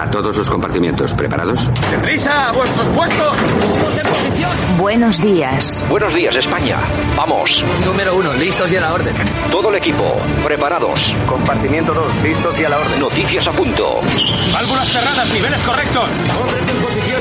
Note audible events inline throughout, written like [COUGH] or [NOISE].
A todos los compartimientos, ¿preparados? ¡Deprisa! ¡A vuestros puestos! ¡Todos en posición! Buenos días. Buenos días, España. Vamos. Número uno, listos y a la orden. Todo el equipo, preparados. Compartimiento 2, listos y a la orden. Noticias a punto. Válvulas cerradas, niveles correctos. Hombres en posición.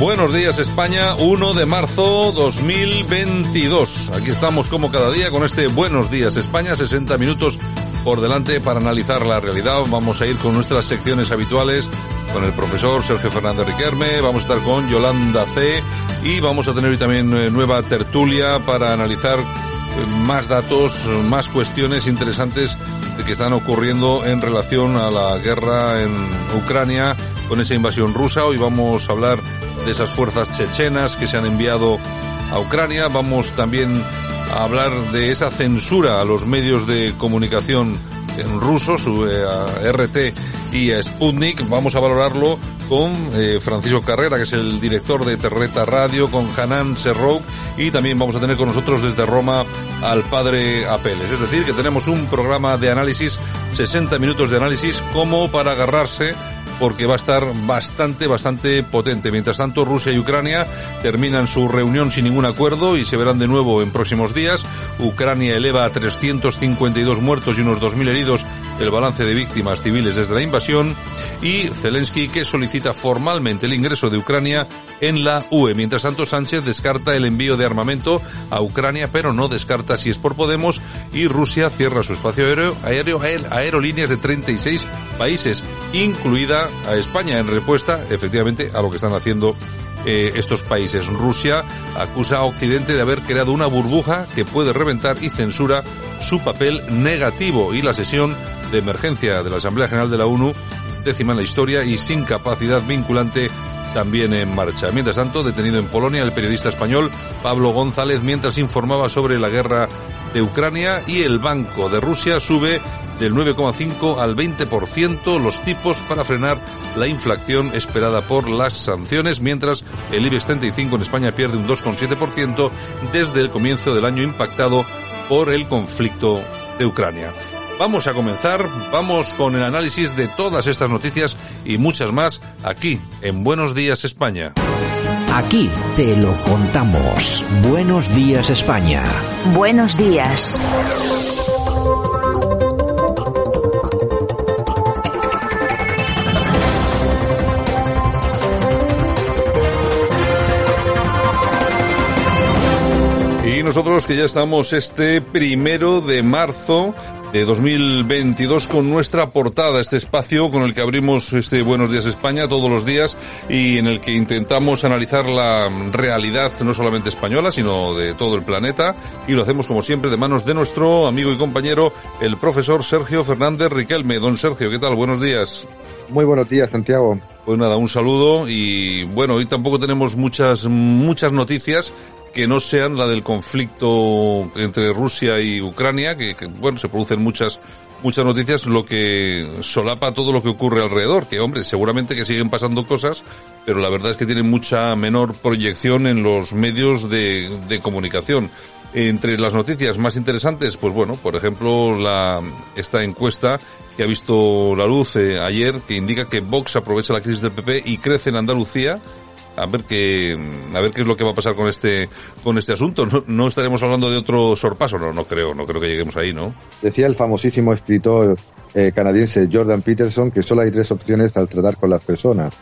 Buenos días España, 1 de marzo 2022. Aquí estamos como cada día con este Buenos días España, 60 minutos por delante para analizar la realidad. Vamos a ir con nuestras secciones habituales, con el profesor Sergio Fernández Riquerme, vamos a estar con Yolanda C y vamos a tener hoy también eh, nueva tertulia para analizar eh, más datos, más cuestiones interesantes que están ocurriendo en relación a la guerra en Ucrania con esa invasión rusa. Hoy vamos a hablar de esas fuerzas chechenas que se han enviado a Ucrania. Vamos también a hablar de esa censura a los medios de comunicación en ruso, eh, a RT y a Sputnik. Vamos a valorarlo con eh, Francisco Carrera, que es el director de Terreta Radio, con Hanan Serrouk y también vamos a tener con nosotros desde Roma al padre Apeles. Es decir, que tenemos un programa de análisis, 60 minutos de análisis, como para agarrarse porque va a estar bastante, bastante potente. Mientras tanto, Rusia y Ucrania terminan su reunión sin ningún acuerdo y se verán de nuevo en próximos días. Ucrania eleva a 352 muertos y unos 2.000 heridos el balance de víctimas civiles desde la invasión y Zelensky que solicita formalmente el ingreso de Ucrania en la UE. Mientras tanto, Sánchez descarta el envío de armamento a Ucrania, pero no descarta si es por Podemos y Rusia cierra su espacio aéreo, aéreo aerolíneas de 36 países, incluida a España en respuesta, efectivamente, a lo que están haciendo eh, estos países. Rusia acusa a Occidente de haber creado una burbuja que puede reventar y censura su papel negativo y la sesión de emergencia de la Asamblea General de la ONU, décima en la historia y sin capacidad vinculante también en marcha. Mientras tanto, detenido en Polonia el periodista español Pablo González mientras informaba sobre la guerra de Ucrania y el Banco de Rusia sube del 9,5 al 20% los tipos para frenar la inflación esperada por las sanciones, mientras el IBEX 35 en España pierde un 2,7% desde el comienzo del año impactado por el conflicto de Ucrania. Vamos a comenzar, vamos con el análisis de todas estas noticias y muchas más aquí en Buenos Días España. Aquí te lo contamos. Buenos días España. Buenos días. Y nosotros que ya estamos este primero de marzo de 2022 con nuestra portada, este espacio con el que abrimos este Buenos Días España todos los días y en el que intentamos analizar la realidad no solamente española, sino de todo el planeta y lo hacemos como siempre de manos de nuestro amigo y compañero, el profesor Sergio Fernández Riquelme. Don Sergio, ¿qué tal? Buenos días. Muy buenos días, Santiago. Pues nada, un saludo y bueno, hoy tampoco tenemos muchas, muchas noticias que no sean la del conflicto entre Rusia y Ucrania, que, bueno, se producen muchas muchas noticias, lo que solapa todo lo que ocurre alrededor, que hombre, seguramente que siguen pasando cosas, pero la verdad es que tienen mucha menor proyección en los medios de, de comunicación. Entre las noticias más interesantes, pues bueno, por ejemplo, la, esta encuesta que ha visto la luz eh, ayer, que indica que Vox aprovecha la crisis del PP y crece en Andalucía, a ver qué a ver qué es lo que va a pasar con este con este asunto. No, no, estaremos hablando de otro sorpaso no no creo no creo que lleguemos ahí no decía el famosísimo escritor eh, canadiense Jordan Peterson que solo hay tres opciones al tratar con las personas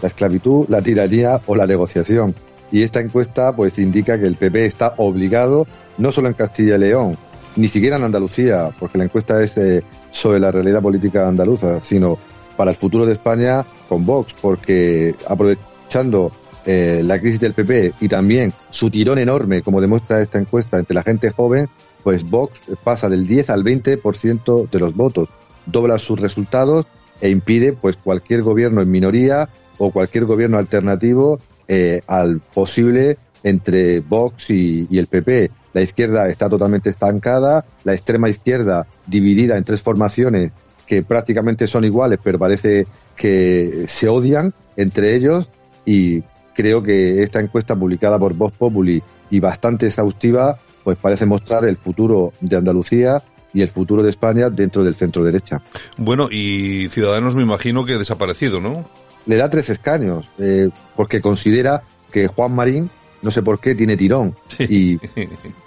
la esclavitud la tiranía o la negociación. Y esta encuesta pues indica que el PP está obligado no solo en Castilla y León ni siquiera en Andalucía porque la encuesta es eh, sobre la realidad política andaluza sino para el futuro de España con Vox porque aprovechando eh, la crisis del PP y también su tirón enorme, como demuestra esta encuesta, entre la gente joven, pues Vox pasa del 10 al 20% de los votos, dobla sus resultados e impide pues cualquier gobierno en minoría o cualquier gobierno alternativo eh, al posible entre Vox y, el PP. La izquierda está totalmente estancada, la extrema izquierda dividida en tres formaciones que prácticamente son iguales, pero parece que se odian entre ellos y creo que esta encuesta publicada por Vox Populi y bastante exhaustiva, pues parece mostrar el futuro de Andalucía y el futuro de España dentro del centro derecha. Bueno, y Ciudadanos me imagino que ha desaparecido, ¿no? Le da tres escaños, eh, porque considera que Juan Marín, no sé por qué, tiene tirón. Y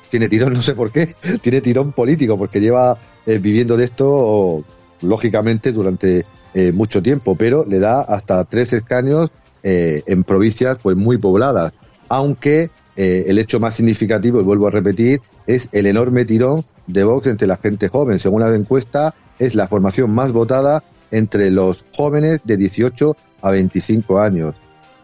tiene tirón, no sé por qué, [LAUGHS] tiene tirón político, porque lleva eh, viviendo de esto, lógicamente, durante eh, mucho tiempo, pero le da hasta tres escaños en provincias pues muy pobladas. Aunque el hecho más significativo, y vuelvo a repetir, es el enorme tirón de Vox entre la gente joven. Según la encuesta, es la formación más votada entre los jóvenes de 18 a 25 años.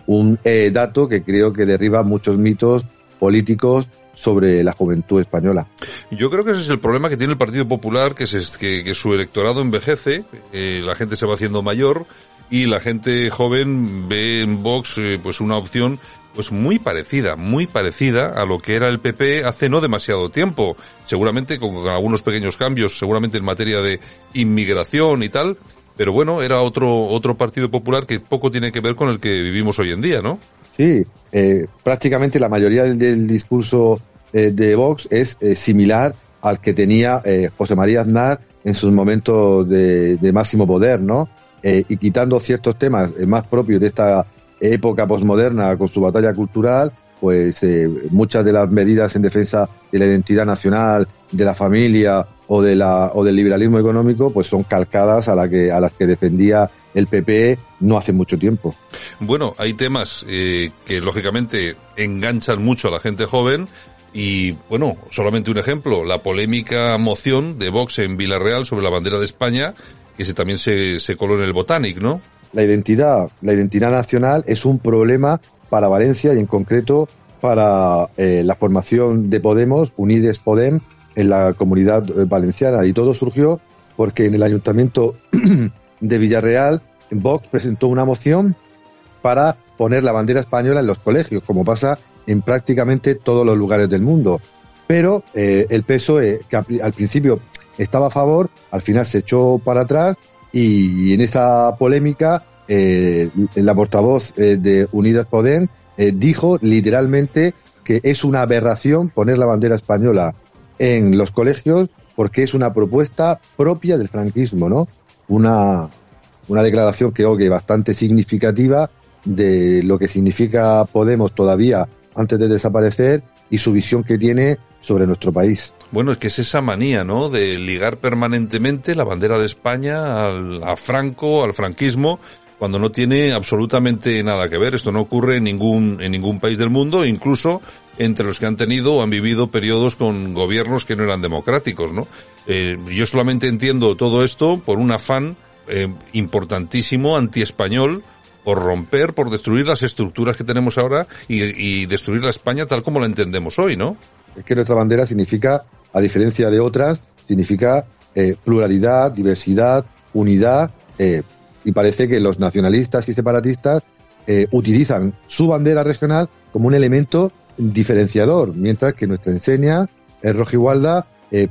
Un eh, dato que creo que derriba muchos mitos políticos sobre la juventud española. Yo creo que ese es el problema que tiene el Partido Popular, que, es, que, su electorado envejece, eh, la gente se va haciendo mayor y la gente joven ve en Vox eh, pues una opción pues muy parecida, muy parecida a lo que era el PP hace no demasiado tiempo. Seguramente con algunos pequeños cambios, seguramente en materia de inmigración y tal, pero bueno, era otro otro partido popular que poco tiene que ver con el que vivimos hoy en día, ¿no? Sí, eh, prácticamente la mayoría del, discurso eh, de Vox es eh, similar al que tenía José María Aznar en sus momentos de, de máximo poder, ¿no? Y quitando ciertos temas más propios de esta época posmoderna con su batalla cultural, pues eh, muchas de las medidas en defensa de la identidad nacional, de la familia o de la o del liberalismo económico, pues son calcadas a la que a las que defendía el PP no hace mucho tiempo. Bueno, hay temas eh, que lógicamente enganchan mucho a la gente joven. Y bueno, solamente un ejemplo, la polémica moción de Vox en Villarreal sobre la bandera de España, que se, también se, se coló en el Botanic, ¿no? la identidad, la identidad nacional es un problema para Valencia y en concreto para eh, la formación de Podemos, Unides Podem, en la comunidad eh, valenciana. Y todo surgió porque en el ayuntamiento [CLEARS THROAT] de Villarreal, Vox presentó una moción para poner la bandera española en los colegios, como pasa en prácticamente todos los lugares del mundo. Pero eh, el PSOE, que al principio estaba a favor, al final se echó para atrás y en esa polémica eh, la portavoz eh, de Unidas Podem eh, dijo literalmente que es una aberración poner la bandera española en los colegios porque es una propuesta propia del franquismo, ¿no? Una, una declaración creo que bastante significativa de lo que significa Podemos todavía antes de desaparecer y su visión que tiene sobre nuestro país. Bueno, es que es esa manía, ¿no? De ligar permanentemente la bandera de España al, a Franco, al franquismo, cuando no tiene absolutamente nada que ver. Esto no ocurre en ningún, en ningún país del mundo, incluso entre los que han tenido o han vivido periodos con gobiernos que no eran democráticos, ¿no? Eh, yo solamente entiendo todo esto por un afán eh, importantísimo anti-español, por romper, por destruir las estructuras que tenemos ahora y, y destruir la España tal como la entendemos hoy, ¿no? Es que nuestra bandera significa, a diferencia de otras, significa eh, pluralidad, diversidad, unidad, eh, y parece que los nacionalistas y separatistas eh, utilizan su bandera regional como un elemento diferenciador, mientras que nuestra enseña, el rojo igualdad,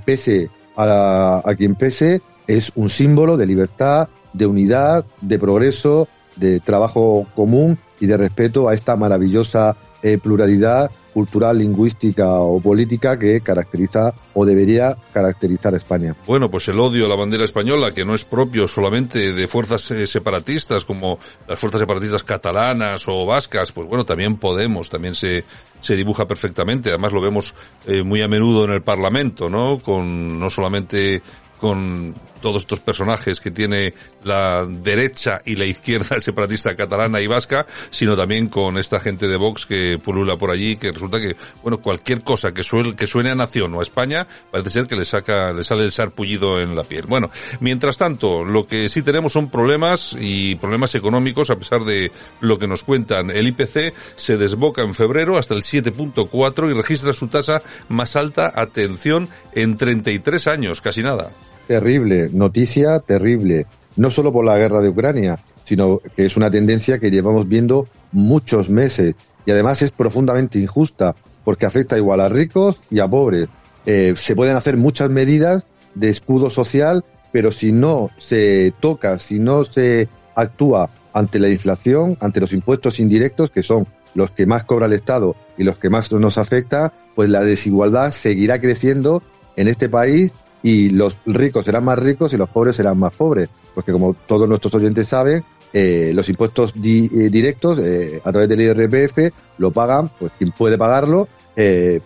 pese a, a quien pese, es un símbolo de libertad, de unidad, de progreso, de trabajo común y de respeto a esta maravillosa pluralidad cultural, lingüística o política que caracteriza o debería caracterizar a España. Bueno, pues el odio a la bandera española, que no es propio solamente de fuerzas eh, separatistas como las fuerzas separatistas catalanas o vascas, pues bueno, también Podemos, también se, se dibuja perfectamente. Además lo vemos eh, muy a menudo en el Parlamento, ¿no? Con no solamente con todos estos personajes que tiene la derecha y la izquierda [LAUGHS] separatista catalana y vasca, sino también con esta gente de Vox que pulula por allí, que resulta que, bueno, cualquier cosa que suene, que suene a nación o a España, parece ser que le saca, le sale el sarpullido en la piel. Bueno, mientras tanto, lo que sí tenemos son problemas y problemas económicos, a pesar de lo que nos cuentan. El IPC se desboca en febrero hasta el 7.4 y registra su tasa más alta, atención, en 33 años, casi nada terrible, noticia terrible, no solo por la guerra de Ucrania, sino que es una tendencia que llevamos viendo muchos meses y además es profundamente injusta porque afecta igual a ricos y a pobres. Eh, se pueden hacer muchas medidas de escudo social, pero si no se toca, si no se actúa ante la inflación, ante los impuestos indirectos, que son los que más cobra el Estado y los que más nos afecta, pues la desigualdad seguirá creciendo en este país y los ricos serán más ricos y los pobres serán más pobres. Porque como todos nuestros oyentes saben, eh, los impuestos eh, directos eh, a través del IRPF lo pagan pues quien puede pagarlo,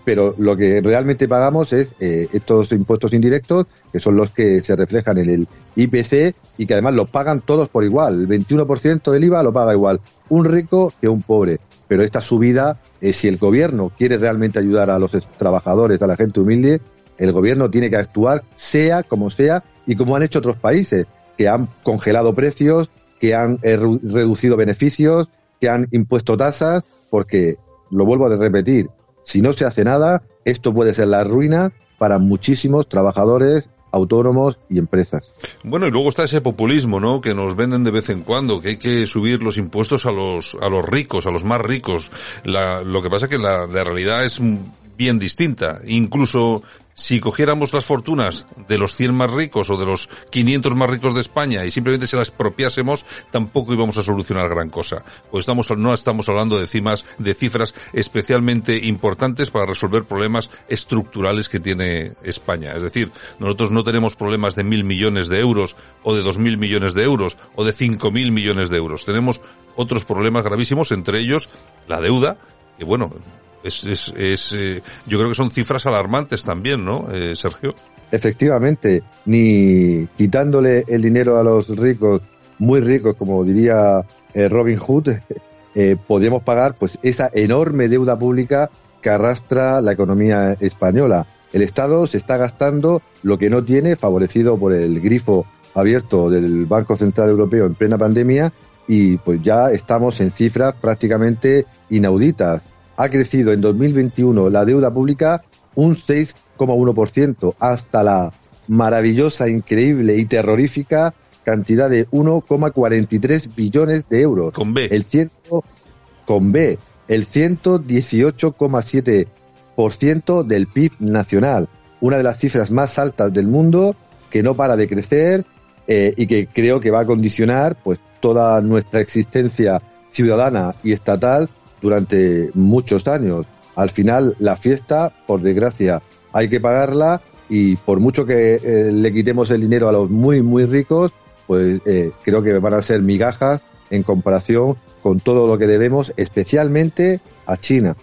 pero lo que realmente pagamos es estos impuestos indirectos, que son los que se reflejan en el IPC y que además los pagan todos por igual. El 21% del IVA lo paga igual un rico que un pobre. Pero esta subida, si el gobierno quiere realmente ayudar a los trabajadores, a la gente humilde, el gobierno tiene que actuar sea como sea y como han hecho otros países que han congelado precios, que han eh, reducido beneficios, que han impuesto tasas, porque, lo vuelvo a repetir, si no se hace nada, esto puede ser la ruina para muchísimos trabajadores autónomos y empresas. Bueno, y luego está ese populismo, ¿no? Que nos venden de vez en cuando, que hay que subir los impuestos a los, a los ricos, a los más ricos. lo que pasa es que la, la realidad es bien distinta. Incluso si cogiéramos las fortunas de los 100 más ricos o de los 500 más ricos de España y simplemente se las propiásemos, tampoco íbamos a solucionar gran cosa. Pues estamos, no estamos hablando de, cimas, de cifras especialmente importantes para resolver problemas estructurales que tiene España. Es decir, nosotros no tenemos problemas de mil millones de euros o de dos mil millones de euros o de cinco mil millones de euros. Tenemos otros problemas gravísimos, entre ellos la deuda, que bueno, es, es, eh, yo creo que son cifras alarmantes también, ¿no, eh, Sergio? Efectivamente, ni quitándole el dinero a los ricos, muy ricos, como diría eh, Robin Hood, [LAUGHS] podríamos pagar pues esa enorme deuda pública que arrastra la economía española. El Estado se está gastando lo que no tiene, favorecido por el grifo abierto del Banco Central Europeo en plena pandemia, y pues ya estamos en cifras prácticamente inauditas ha crecido en 2021 la deuda pública un 6,1% hasta la maravillosa, increíble y terrorífica cantidad de 1,43 billones de euros. Con B. El ciento, con B. El 118,7% del PIB nacional. Una de las cifras más altas del mundo que no para de crecer eh, y que creo que va a condicionar pues toda nuestra existencia ciudadana y estatal durante muchos años. Al final, la fiesta, por desgracia, hay que pagarla y por mucho que eh, le quitemos el dinero a los muy, muy ricos, pues eh, creo que van a ser migajas en comparación con todo lo que debemos, especialmente a China.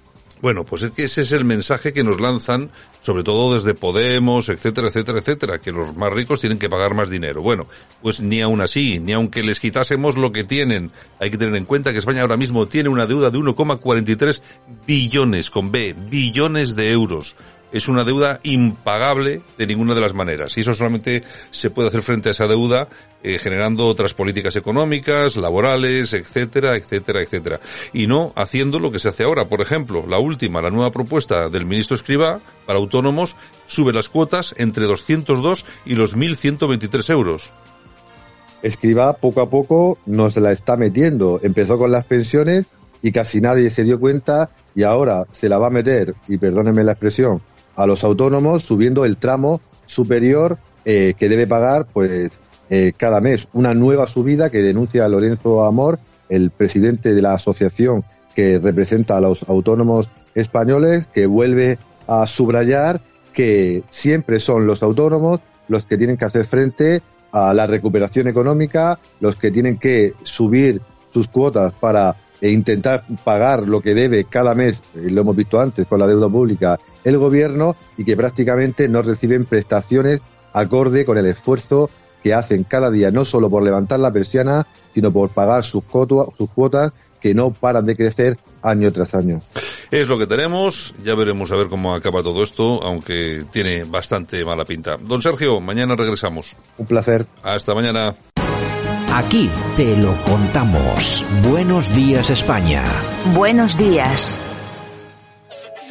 Bueno, pues es que ese es el mensaje que nos lanzan, sobre todo desde Podemos, etcétera, etcétera, etcétera, que los más ricos tienen que pagar más dinero. Bueno, pues ni aún así, ni aunque les quitásemos lo que tienen, hay que tener en cuenta que España ahora mismo tiene una deuda de 1,43 billones, con B, billones de euros es una deuda impagable de ninguna de las maneras. Y eso solamente se puede hacer frente a esa deuda eh, generando otras políticas económicas, laborales, etcétera, etcétera, etcétera. Y no haciendo lo que se hace ahora. Por ejemplo, la última, la nueva propuesta del ministro Escribá para autónomos sube las cuotas entre 202 y los 1.123 euros. Escribá poco a poco nos la está metiendo. Empezó con las pensiones y casi nadie se dio cuenta y ahora se la va a meter, y perdónenme la expresión, a los autónomos subiendo el tramo superior eh, que debe pagar pues eh, cada mes. Una nueva subida que denuncia Lorenzo Amor, el presidente de la asociación que representa a los autónomos españoles, que vuelve a subrayar que siempre son los autónomos los que tienen que hacer frente a la recuperación económica, los que tienen que subir sus cuotas para e intentar pagar lo que debe cada mes, eh, lo hemos visto antes con la deuda pública, el gobierno y que prácticamente no reciben prestaciones acorde con el esfuerzo que hacen cada día, no solo por levantar la persiana, sino por pagar sus, sus cuotas que no paran de crecer año tras año. Es lo que tenemos, ya veremos a ver cómo acaba todo esto, aunque tiene bastante mala pinta. Don Sergio, mañana regresamos. Un placer. Hasta mañana. Aquí te lo contamos. Buenos días España. Buenos días.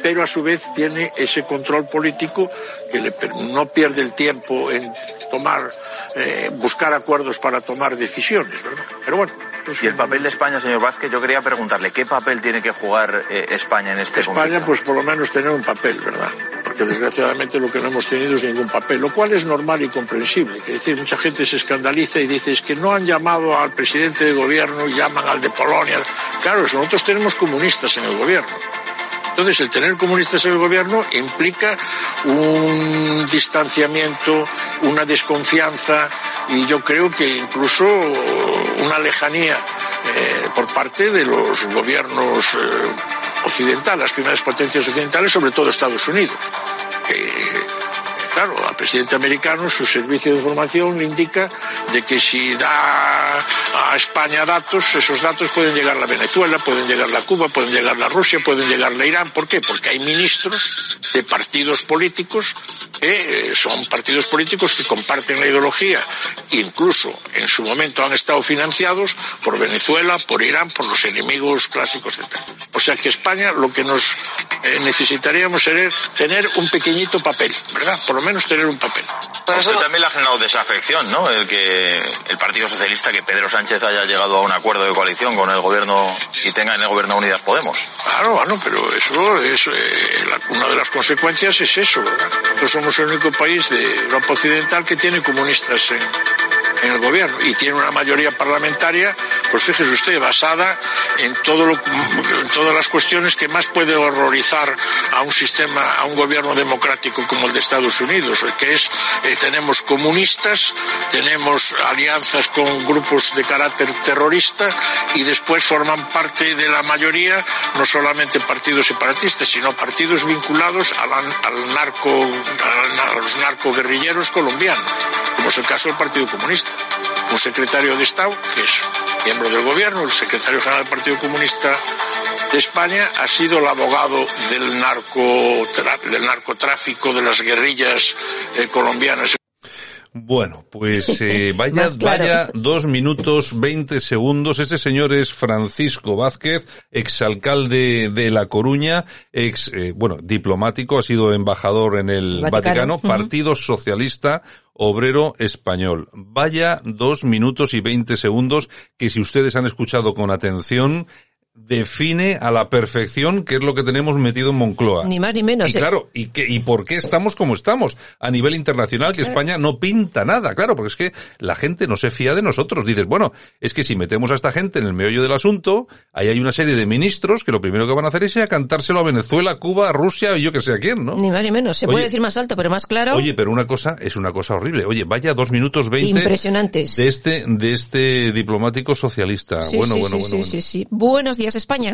Pero a su vez tiene ese control político que le, no pierde el tiempo en tomar eh, buscar acuerdos para tomar decisiones, ¿verdad? Pero bueno. y el papel de España, señor Vázquez, yo quería preguntarle, ¿qué papel tiene que jugar eh, España en este España, pues por lo menos tener un papel, ¿verdad? Porque desgraciadamente lo que no hemos tenido es ningún papel, lo cual es normal y comprensible. Es decir, mucha gente se escandaliza y dice, es que no han llamado al presidente de gobierno, llaman al de Polonia. Claro, nosotros tenemos comunistas en el gobierno. Entonces, el tener comunistas en el gobierno implica un distanciamiento, una desconfianza y yo creo que incluso una lejanía eh, por parte de los gobiernos eh, occidentales, las primeras potencias occidentales, sobre todo Estados Unidos. Eh, claro, al presidente americano su servicio de información le indica de que si da a España datos, esos datos pueden llegar a Venezuela, pueden llegar a Cuba, pueden llegar a Rusia, pueden llegar a Irán. ¿Por qué? Porque hay ministros de partidos políticos que eh, son partidos políticos que comparten la ideología, incluso en su momento han estado financiados por Venezuela, por Irán, por los enemigos clásicos, etc. O sea que España lo que nos eh, necesitaríamos sería tener un pequeñito papel, ¿verdad? Menos tener un papel. Pero eso también le ha generado desafección, ¿no? El que el Partido Socialista, que Pedro Sánchez haya llegado a un acuerdo de coalición con el gobierno y tenga en el gobierno Unidas Podemos. Claro, bueno, pero eso es eh, una de las consecuencias es eso, ¿verdad? Nosotros somos el único país de Europa Occidental que tiene comunistas en, en el gobierno y tiene una mayoría parlamentaria, pues fíjese usted, basada en todo lo, en todas las cuestiones que más puede horrorizar a un sistema, a un gobierno democrático como el de Estados Unidos, que es eh, tenemos comunistas, tenemos alianzas con grupos de carácter terrorista y después forman parte de la mayoría no solamente partidos separatistas, sino partidos vinculados al, al narco, a los narcoguerrilleros colombianos, como es el caso del Partido Comunista un secretario de Estado, que es miembro del gobierno, el secretario general del Partido Comunista de España, ha sido el abogado del, narco, del narcotráfico, de las guerrillas eh, colombianas. Bueno, pues eh, [LAUGHS] vaya, vaya dos minutos veinte segundos. Ese señor es Francisco Vázquez, exalcalde de La Coruña, ex, eh, bueno, diplomático, ha sido embajador en el Vaticano, Partido Socialista Obrero Español. Vaya dos minutos y veinte segundos que si ustedes han escuchado con atención, define a la perfección qué es lo que tenemos metido en Moncloa. Ni más ni menos. Y ¿eh? claro, y, qué, y por qué estamos como estamos a nivel internacional, que España no pinta nada, claro, porque es que la gente no se fía de nosotros. Dices, bueno, es que si metemos a esta gente en el meollo del asunto, ahí hay una serie de ministros que lo primero que van a hacer es ir a cantárselo a Venezuela, Cuba, Rusia y yo que sé a quién, ¿no? Ni más ni menos. Se puede decir más alto, pero más claro. Oye, pero una cosa es una cosa horrible. Oye, vaya dos minutos veinte. Impresionantes. De este, de este diplomático socialista. bueno, bueno, bueno, sí, sí, sí. Buenos días España.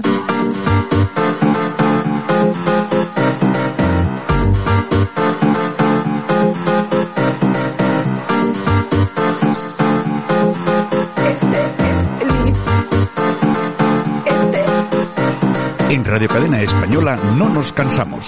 En Radio Cadena Española no nos cansamos.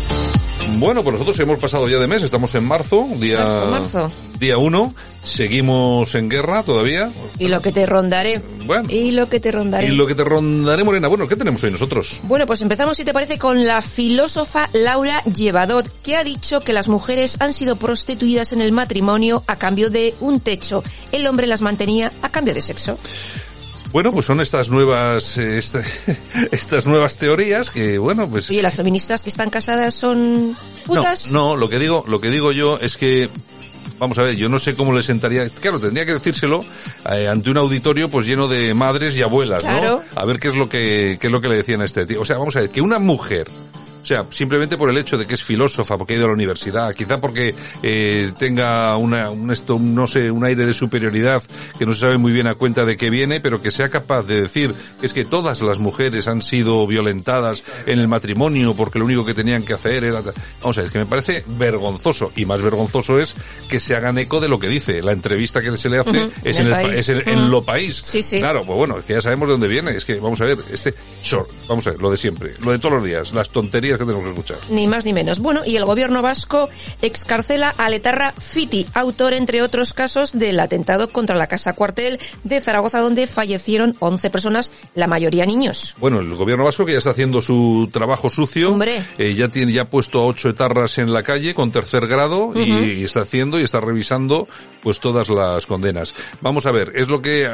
Bueno, pues nosotros hemos pasado ya de mes, estamos en marzo, día marzo, día 1, seguimos en guerra todavía. Y lo que te rondaré. Bueno. Y lo que te rondaré. Y lo que te rondaré, Morena. Bueno, ¿qué tenemos hoy nosotros? Bueno, pues empezamos, si te parece, con la filósofa Laura Llevadot, que ha dicho que las mujeres han sido prostituidas en el matrimonio a cambio de un techo. El hombre las mantenía a cambio de sexo. Bueno, pues son estas nuevas eh, esta, [LAUGHS] estas nuevas teorías que bueno, pues Oye, las feministas que están casadas son putas? No, no, lo que digo, lo que digo yo es que vamos a ver, yo no sé cómo le sentaría, claro, tendría que decírselo eh, ante un auditorio pues lleno de madres y abuelas, claro. ¿no? A ver qué es lo que qué es lo que le decían a este tío. O sea, vamos a ver, que una mujer o sea, simplemente por el hecho de que es filósofa, porque ha ido a la universidad, quizá porque eh, tenga una, un esto, no sé, un aire de superioridad que no se sabe muy bien a cuenta de qué viene, pero que sea capaz de decir que es que todas las mujeres han sido violentadas en el matrimonio porque lo único que tenían que hacer era... Vamos a ver, es que me parece vergonzoso y más vergonzoso es que se hagan eco de lo que dice. La entrevista que se le hace uh -huh, es, en, el, es en, en, lo país. Sí, sí. Claro, pues bueno, es que ya sabemos de dónde viene. Es que, vamos a ver, este, vamos a ver, lo de siempre, lo de todos los días, las tonterías tonterías que que escuchar. Ni más ni menos. Bueno, y el gobierno vasco excarcela a Letarra Fiti, autor, entre otros casos, del atentado contra la casa cuartel de Zaragoza, donde fallecieron 11 personas, la mayoría niños. Bueno, el gobierno vasco que ya está haciendo su trabajo sucio, Hombre. Eh, ya tiene ya puesto a ocho etarras en la calle con tercer grado y, y está haciendo y está revisando pues todas las condenas. Vamos a ver, es lo que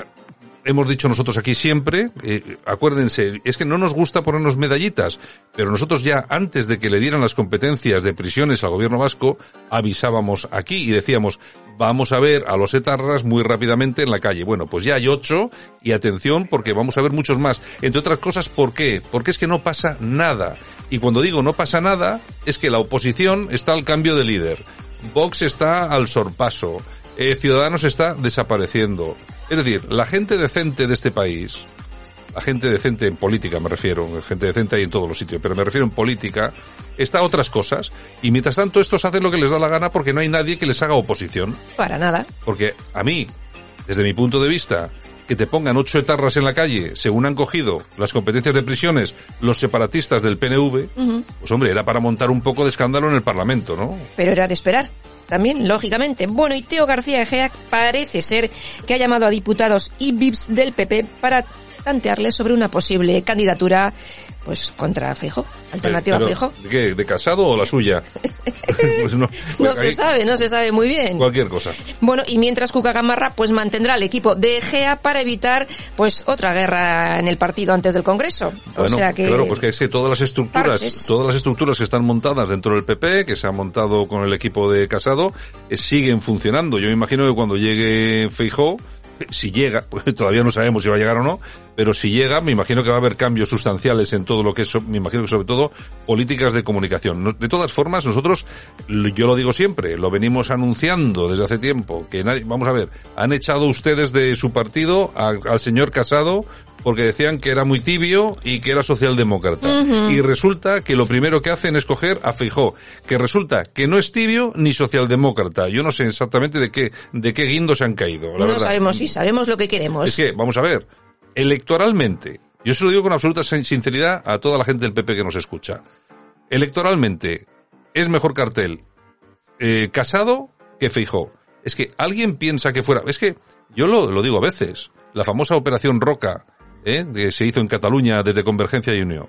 hemos dicho nosotros aquí siempre, eh, acuérdense, es que no nos gusta ponernos medallitas, pero nosotros ya antes de que le dieran las competencias de prisiones al gobierno vasco, avisábamos aquí y decíamos, vamos a ver a los etarras muy rápidamente en la calle. Bueno, pues ya hay ocho y atención porque vamos a ver muchos más. Entre otras cosas, ¿por qué? Porque es que no pasa nada. Y cuando digo no pasa nada, es que la oposición está al cambio de líder. Vox está al sorpaso. Eh, Ciudadanos está desapareciendo. Es decir, la gente decente de este país, la gente decente en política me refiero, gente decente hay en todos los sitios, pero me refiero en política, está a otras cosas. Y mientras tanto estos hacen lo que les da la gana porque no hay nadie que les haga oposición. Para nada. Porque a mí, desde mi punto de vista, que te pongan ocho etarras en la calle, según han cogido las competencias de prisiones los separatistas del PNV, uh -huh. pues hombre, era para montar un poco de escándalo en el Parlamento, ¿no? Pero era de esperar. También, lógicamente. Bueno, y Teo García Egea parece ser que ha llamado a diputados y VIPs del PP para tantearles sobre una posible candidatura pues contra Fijo, alternativa pero, Fijo. ¿De qué? ¿De casado o la suya? [LAUGHS] pues no, no se sabe, no se sabe muy bien. Cualquier cosa. Bueno, y mientras Cuca Gamarra pues mantendrá el equipo de Egea para evitar pues otra guerra en el partido antes del Congreso. Bueno, o sea que claro, pues que es que todas las estructuras, parches. todas las estructuras que están montadas dentro del PP, que se han montado con el equipo de Casado, eh, siguen funcionando. Yo me imagino que cuando llegue Feijó, si llega, porque [LAUGHS] todavía no sabemos si va a llegar o no, pero si llega, me imagino que va a haber cambios sustanciales en todo lo que es, me imagino que sobre todo políticas de comunicación. De todas formas, nosotros, yo lo digo siempre, lo venimos anunciando desde hace tiempo, que nadie, vamos a ver, han echado ustedes de su partido al señor Casado porque decían que era muy tibio y que era socialdemócrata. Uh -huh. Y resulta que lo primero que hacen es coger a Feijó, que resulta que no es tibio ni socialdemócrata. Yo no sé exactamente de qué, de qué guindo se han caído. La no verdad. sabemos si sabemos lo que queremos. Es que, vamos a ver, electoralmente, yo se lo digo con absoluta sinceridad a toda la gente del PP que nos escucha. Electoralmente, es mejor cartel eh, casado que Feijó. Es que alguien piensa que fuera, es que yo lo, lo digo a veces, la famosa operación Roca, ¿eh? que se hizo en Cataluña desde Convergencia y Unión,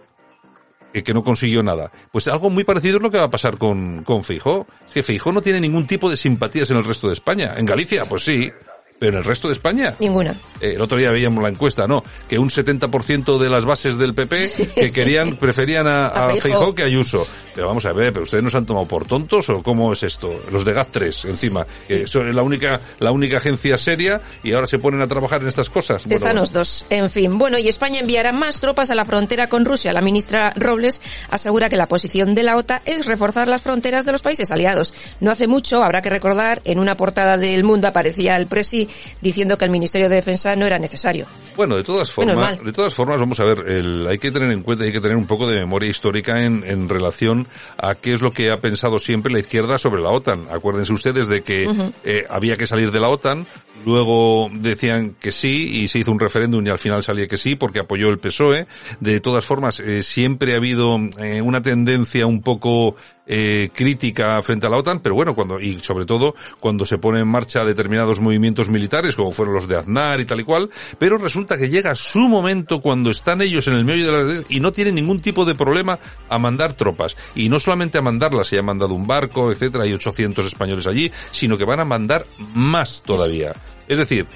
eh, que no consiguió nada. Pues algo muy parecido es lo que va a pasar con, con Feijó. Es que Feijó no tiene ningún tipo de simpatías en el resto de España. En Galicia, pues sí, pero en el resto de España. Ninguna. Eh, el otro día veíamos la encuesta, ¿no? Que un 70% de las bases del PP [LAUGHS] que querían, preferían a, a, a Feijó que a Ayuso. Pero vamos a ver, ¿pero ustedes nos han tomado por tontos o cómo es esto? Los de GAT3, encima, que son la única, la única agencia seria y ahora se ponen a trabajar en estas cosas. Tezanos bueno, dos. En fin. Bueno, y España enviará más tropas a la frontera con Rusia. La ministra Robles asegura que la posición de la OTAN es reforzar las fronteras de los países aliados. No hace mucho, habrá que recordar, en una portada del Mundo aparecía el presi diciendo que el Ministerio de Defensa no era necesario. Bueno, de todas formas, de todas formas, vamos a ver, el, hay que tener en cuenta, hay que tener un poco de memoria histórica en, en relación a qué es lo que ha pensado siempre la izquierda sobre la OTAN. Acuérdense ustedes de que uh -huh. eh, había que salir de la OTAN, luego decían que sí y se hizo un referéndum y al final salía que sí porque apoyó el PSOE. De todas formas, eh, siempre ha habido eh, una tendencia un poco eh, crítica frente a la OTAN, pero bueno, cuando, y sobre todo cuando se pone en marcha determinados movimientos militares, como fueron los de Aznar y tal y cual, pero resulta que llega su momento cuando están ellos en el medio de la red y no tienen ningún tipo de problema a mandar tropas. Y no solamente a mandarlas, se ha mandado un barco, etcétera, hay 800 españoles allí, sino que van a mandar más todavía. Es decir,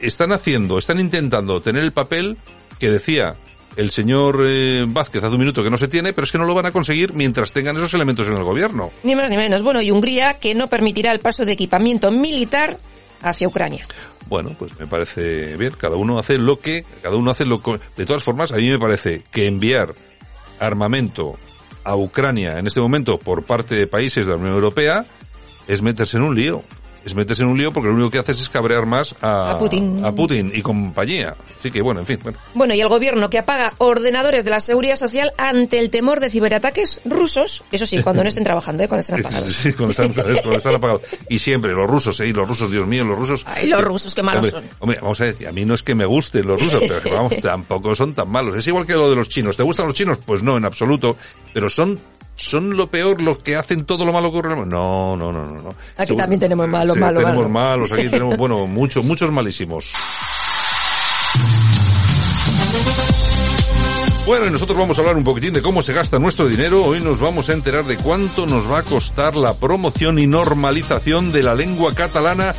están haciendo, están intentando tener el papel que decía el señor eh, Vázquez hace un minuto que no se tiene, pero es que no lo van a conseguir mientras tengan esos elementos en el gobierno. Ni más ni menos. Bueno, y Hungría que no permitirá el paso de equipamiento militar hacia Ucrania. Bueno, pues me parece bien. Cada uno hace lo que, cada uno hace lo que... De todas formas, a mí me parece que enviar armamento a Ucrania en este momento por parte de países de la Unión Europea es meterse en un lío es meterse en un lío porque lo único que haces es cabrear más a, a, Putin. a Putin y compañía. Así que bueno, en fin. Bueno. bueno, y el gobierno que apaga ordenadores de la seguridad social ante el temor de ciberataques rusos, eso sí, cuando no estén trabajando, ¿eh? cuando estén [LAUGHS] apagados. sí, cuando están, cuando están [LAUGHS] apagados. Y siempre, los rusos, ¿eh? Los rusos, Dios mío, los rusos. Ay, los rusos, qué malos hombre, son. Hombre, vamos a ver, a mí no es que me gusten los rusos, pero vamos, [LAUGHS] tampoco son tan malos. Es igual que lo de los chinos. ¿Te gustan los chinos? Pues no, en absoluto. Pero son son lo peor los que hacen todo lo malo que No, no, no, no. no. Aquí también tenemos malos, malos, Tenemos malos, aquí tenemos, bueno, muchos, muchos malísimos. Bueno, y nosotros vamos a hablar un poquitín de cómo se gasta nuestro dinero. Hoy nos vamos a enterar de cuánto nos va a costar la promoción y normalización de la lengua catalana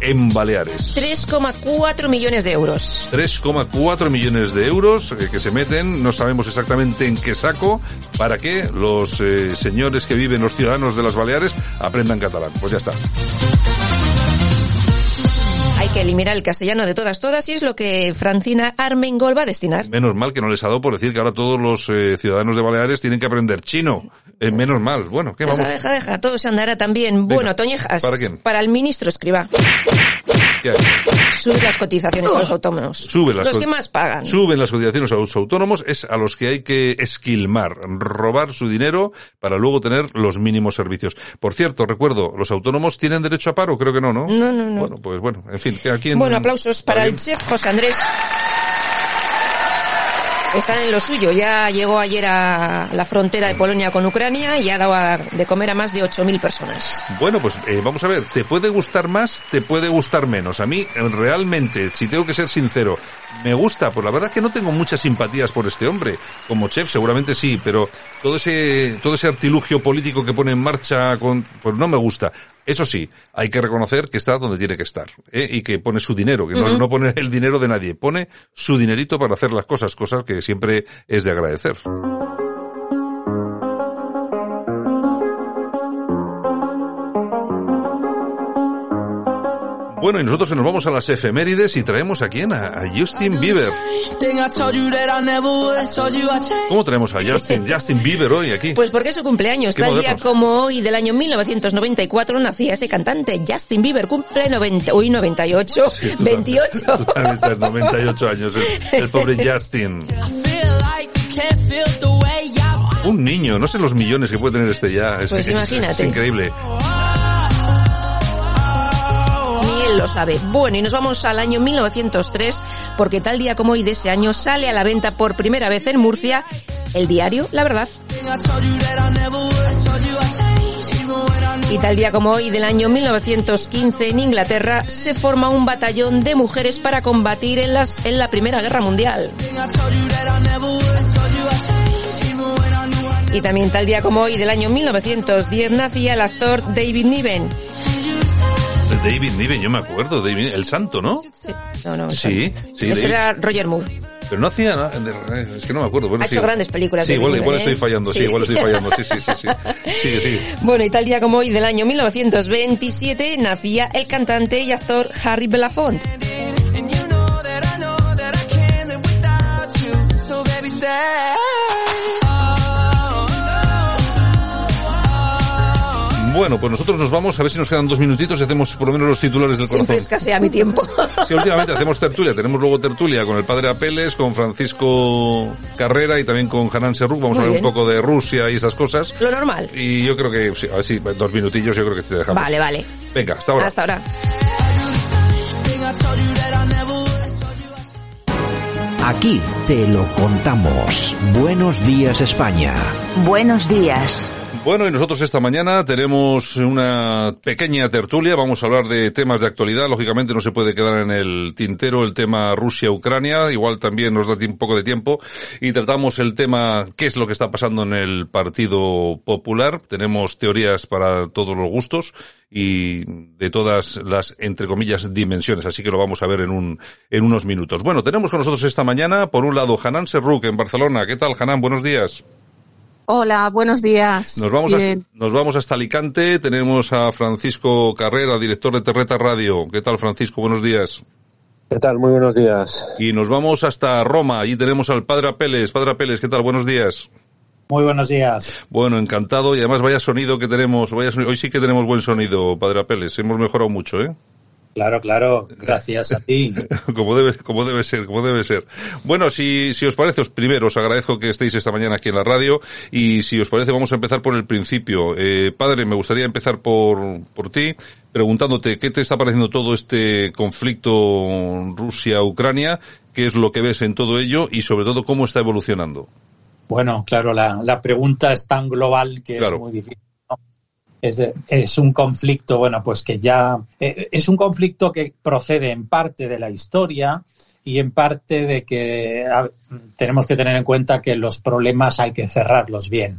en Baleares. 3,4 millones de euros. 3,4 millones de euros eh, que se meten, no sabemos exactamente en qué saco, para que los eh, señores que viven, los ciudadanos de las Baleares, aprendan catalán. Pues ya está que eliminar el castellano de todas, todas y es lo que Francina Armengol va a destinar. Menos mal que no les ha dado por decir que ahora todos los eh, ciudadanos de Baleares tienen que aprender chino. Eh, menos mal. Bueno, ¿qué vamos? Deja, deja, deja. Todo se andará también. Bueno, Toñejas. ¿Para quién? Para el ministro Escriba. ¿Qué Sube las cotizaciones a los autónomos. Sube las los que más pagan. Suben las cotizaciones a los autónomos es a los que hay que esquilmar, robar su dinero para luego tener los mínimos servicios. Por cierto, recuerdo, ¿los autónomos tienen derecho a paro? Creo que no, ¿no? No, no, no. Bueno, pues bueno, en fin, aquí en, Bueno, aplausos para el chef José Andrés están en lo suyo. Ya llegó ayer a la frontera de Polonia con Ucrania y ha dado de comer a más de 8.000 personas. Bueno, pues eh, vamos a ver, te puede gustar más, te puede gustar menos. A mí, realmente, si tengo que ser sincero, me gusta, pues la verdad es que no tengo muchas simpatías por este hombre. Como chef seguramente sí, pero todo ese, todo ese artilugio político que pone en marcha con, pues no me gusta. Eso sí, hay que reconocer que está donde tiene que estar ¿eh? y que pone su dinero, que no, no pone el dinero de nadie, pone su dinerito para hacer las cosas, cosas que siempre es de agradecer. Bueno, y nosotros nos vamos a las efemérides y traemos a quién? A, Justin Bieber. ¿Cómo traemos a Justin, [LAUGHS] Justin Bieber hoy aquí? Pues porque es su cumpleaños. Tal día como hoy del año 1994 nacía este cantante. Justin Bieber cumple 90, uy, 98, 28. Tú también estás 98 años, el, el pobre [LAUGHS] Justin. Un niño, no sé los millones que puede tener este ya. Es, pues imagínate. es increíble lo sabe. Bueno, y nos vamos al año 1903, porque tal día como hoy de ese año sale a la venta por primera vez en Murcia el diario La Verdad. Y tal día como hoy del año 1915 en Inglaterra se forma un batallón de mujeres para combatir en, las, en la Primera Guerra Mundial. Y también tal día como hoy del año 1910 nacía el actor David Niven David Niven, yo me acuerdo, David, el santo, ¿no? Sí, no, no. Sí, sí. Ese era Roger Moore. Pero no hacía nada, es que no me acuerdo. Bueno, ha hecho grandes películas. Sí, igual, igual estoy ¿eh? fallando, sí. igual estoy fallando, sí, sí, sí, sí. [LAUGHS] Sigue, sigue. Bueno, y tal día como hoy del año 1927 nacía el cantante y actor Harry Belafonte. Bueno, pues nosotros nos vamos, a ver si nos quedan dos minutitos y hacemos por lo menos los titulares del Siempre corazón. escasea mi tiempo. Sí, últimamente hacemos tertulia, tenemos luego tertulia con el padre Apeles, con Francisco Carrera y también con Hanan Serruk, vamos a ver un poco de Rusia y esas cosas. Lo normal. Y yo creo que, sí, a ver si dos minutillos yo creo que te dejamos. Vale, vale. Venga, hasta ahora. Hasta ahora. Aquí te lo contamos. Buenos días España. Buenos días. Bueno, y nosotros esta mañana tenemos una pequeña tertulia. Vamos a hablar de temas de actualidad. Lógicamente no se puede quedar en el tintero el tema Rusia-Ucrania. Igual también nos da un poco de tiempo. Y tratamos el tema qué es lo que está pasando en el Partido Popular. Tenemos teorías para todos los gustos y de todas las, entre comillas, dimensiones. Así que lo vamos a ver en un, en unos minutos. Bueno, tenemos con nosotros esta mañana, por un lado, Hanan Serruk en Barcelona. ¿Qué tal, Hanan? Buenos días. Hola, buenos días. Nos vamos, hasta, nos vamos hasta Alicante. Tenemos a Francisco Carrera, director de Terreta Radio. ¿Qué tal, Francisco? Buenos días. ¿Qué tal? Muy buenos días. Y nos vamos hasta Roma. Allí tenemos al Padre Apeles. Padre Apeles, ¿qué tal? Buenos días. Muy buenos días. Bueno, encantado. Y además vaya sonido que tenemos. Vaya Hoy sí que tenemos buen sonido, Padre Apeles. Hemos mejorado mucho, ¿eh? Claro, claro, gracias a ti. [LAUGHS] como debe, como debe ser, como debe ser. Bueno, si, si os parece, os primero os agradezco que estéis esta mañana aquí en la radio y si os parece vamos a empezar por el principio. Eh, padre, me gustaría empezar por, por ti, preguntándote qué te está pareciendo todo este conflicto Rusia-Ucrania, qué es lo que ves en todo ello y sobre todo cómo está evolucionando. Bueno, claro, la, pregunta es tan global que es muy difícil. Es, un conflicto, bueno, pues que ya eh, es un conflicto que procede en parte de la historia y en parte de que tenemos que tener en cuenta que los problemas hay que cerrarlos bien.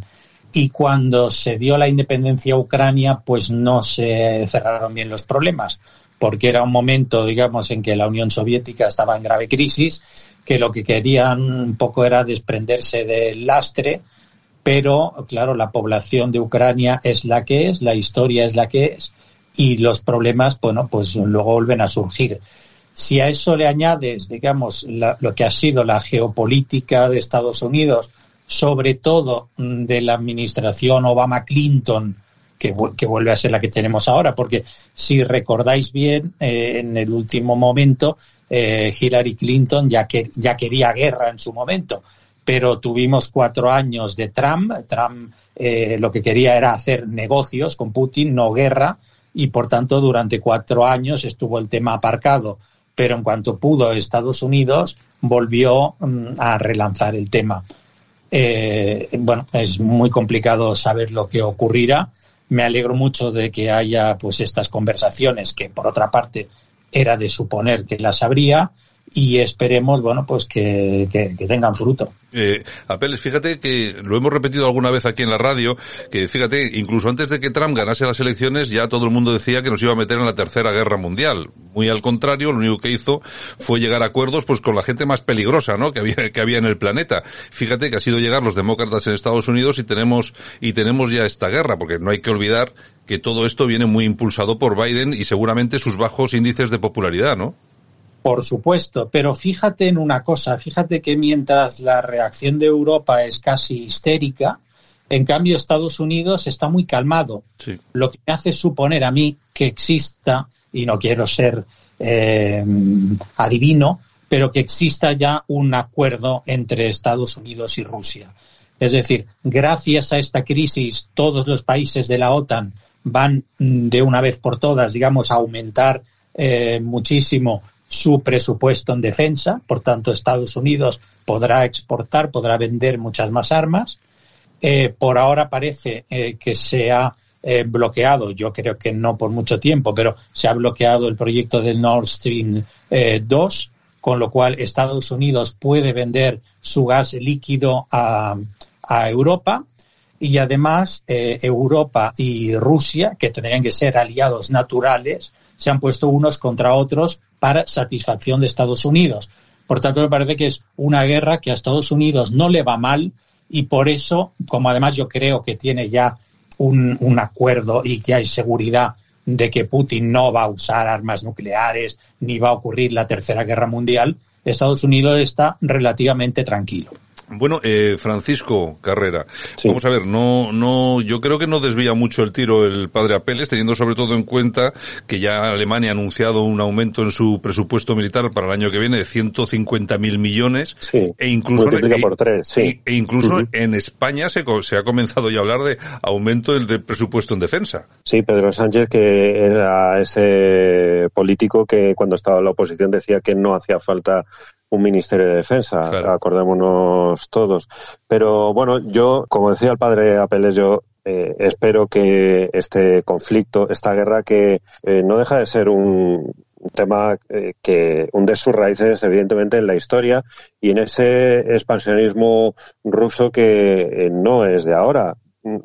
Y cuando se dio la independencia a Ucrania, pues no se cerraron bien los problemas, porque era un momento, digamos, en que la Unión Soviética estaba en grave crisis, que lo que querían un poco era desprenderse del lastre, pero claro, la población de Ucrania es la que es, la historia es la que es, y los problemas, bueno, pues luego vuelven a surgir. Si a eso le añades, digamos, lo que ha sido la geopolítica de Estados Unidos, sobre todo mm, de la administración Obama-Clinton, que, vuelve a ser la que tenemos ahora, porque si recordáis bien, eh, en el último momento, eh, Hillary Clinton ya quería guerra en su momento, pero tuvimos cuatro años de Trump. Trump eh, lo que quería era hacer negocios con Putin, no guerra, y por tanto durante cuatro años estuvo el tema aparcado. Pero en cuanto pudo Estados Unidos, volvió mm, a relanzar el tema. Eh, bueno, es muy complicado saber lo que ocurrirá. Me alegro mucho de que haya pues estas conversaciones que por otra parte era de suponer que las habría y esperemos, bueno, pues que, tengan fruto. Eh, Apeles, fíjate que lo hemos repetido alguna vez aquí en la radio, que fíjate, incluso antes de que Trump ganase las elecciones, ya todo el mundo decía que nos iba a meter en la tercera guerra mundial. Muy al contrario, lo único que hizo fue llegar a acuerdos pues con la gente más peligrosa, ¿no? Que había, que había en el planeta. Fíjate que ha sido llegar los demócratas en Estados Unidos y tenemos, y tenemos ya esta guerra, porque no hay que olvidar que todo esto viene muy impulsado por Biden y seguramente sus bajos índices de popularidad, ¿no? Por supuesto, pero fíjate en una cosa, fíjate que mientras la reacción de Europa es casi histérica, en cambio Estados Unidos está muy calmado, lo que me hace suponer a mí que exista, y no quiero ser eh, adivino, pero que exista ya un acuerdo entre Estados Unidos y Rusia. Es decir, gracias a esta crisis, todos los países de la OTAN van de una vez por todas, digamos, a aumentar eh, muchísimo su presupuesto en defensa, por tanto Estados Unidos podrá exportar, podrá vender muchas más armas. Eh, por ahora parece eh, que se ha eh, bloqueado, yo creo que no por mucho tiempo, pero se ha bloqueado el proyecto del Nord Stream 2, con lo cual Estados Unidos puede vender su gas líquido a, a Europa. Y además Europa y Rusia, que tendrían que ser aliados naturales, se han puesto unos contra otros para satisfacción de Estados Unidos. Por tanto, me parece que es una guerra que a Estados Unidos no le va mal y por eso, como además yo creo que tiene ya un, acuerdo y que hay seguridad de que Putin no va a usar armas nucleares ni va a ocurrir la tercera guerra mundial, Estados Unidos está relativamente tranquilo. Bueno, eh, Francisco Carrera, vamos a ver, no, no, yo creo que no desvía mucho el tiro el padre Apeles, teniendo sobre todo en cuenta que ya Alemania ha anunciado un aumento en su presupuesto militar para el año que viene de 150 mil millones, e incluso, por tres, sí. e, incluso en España se, se ha comenzado ya a hablar de aumento del, del presupuesto en defensa. Sí, Pedro Sánchez, que era ese político que cuando estaba en la oposición decía que no hacía falta un Ministerio de Defensa, acordémonos todos. Pero bueno, yo, como decía el padre Apeles, yo eh, espero que este conflicto, esta guerra que eh, no deja de ser un, tema eh, que hunde sus raíces evidentemente en la historia y en ese expansionismo ruso que no es de ahora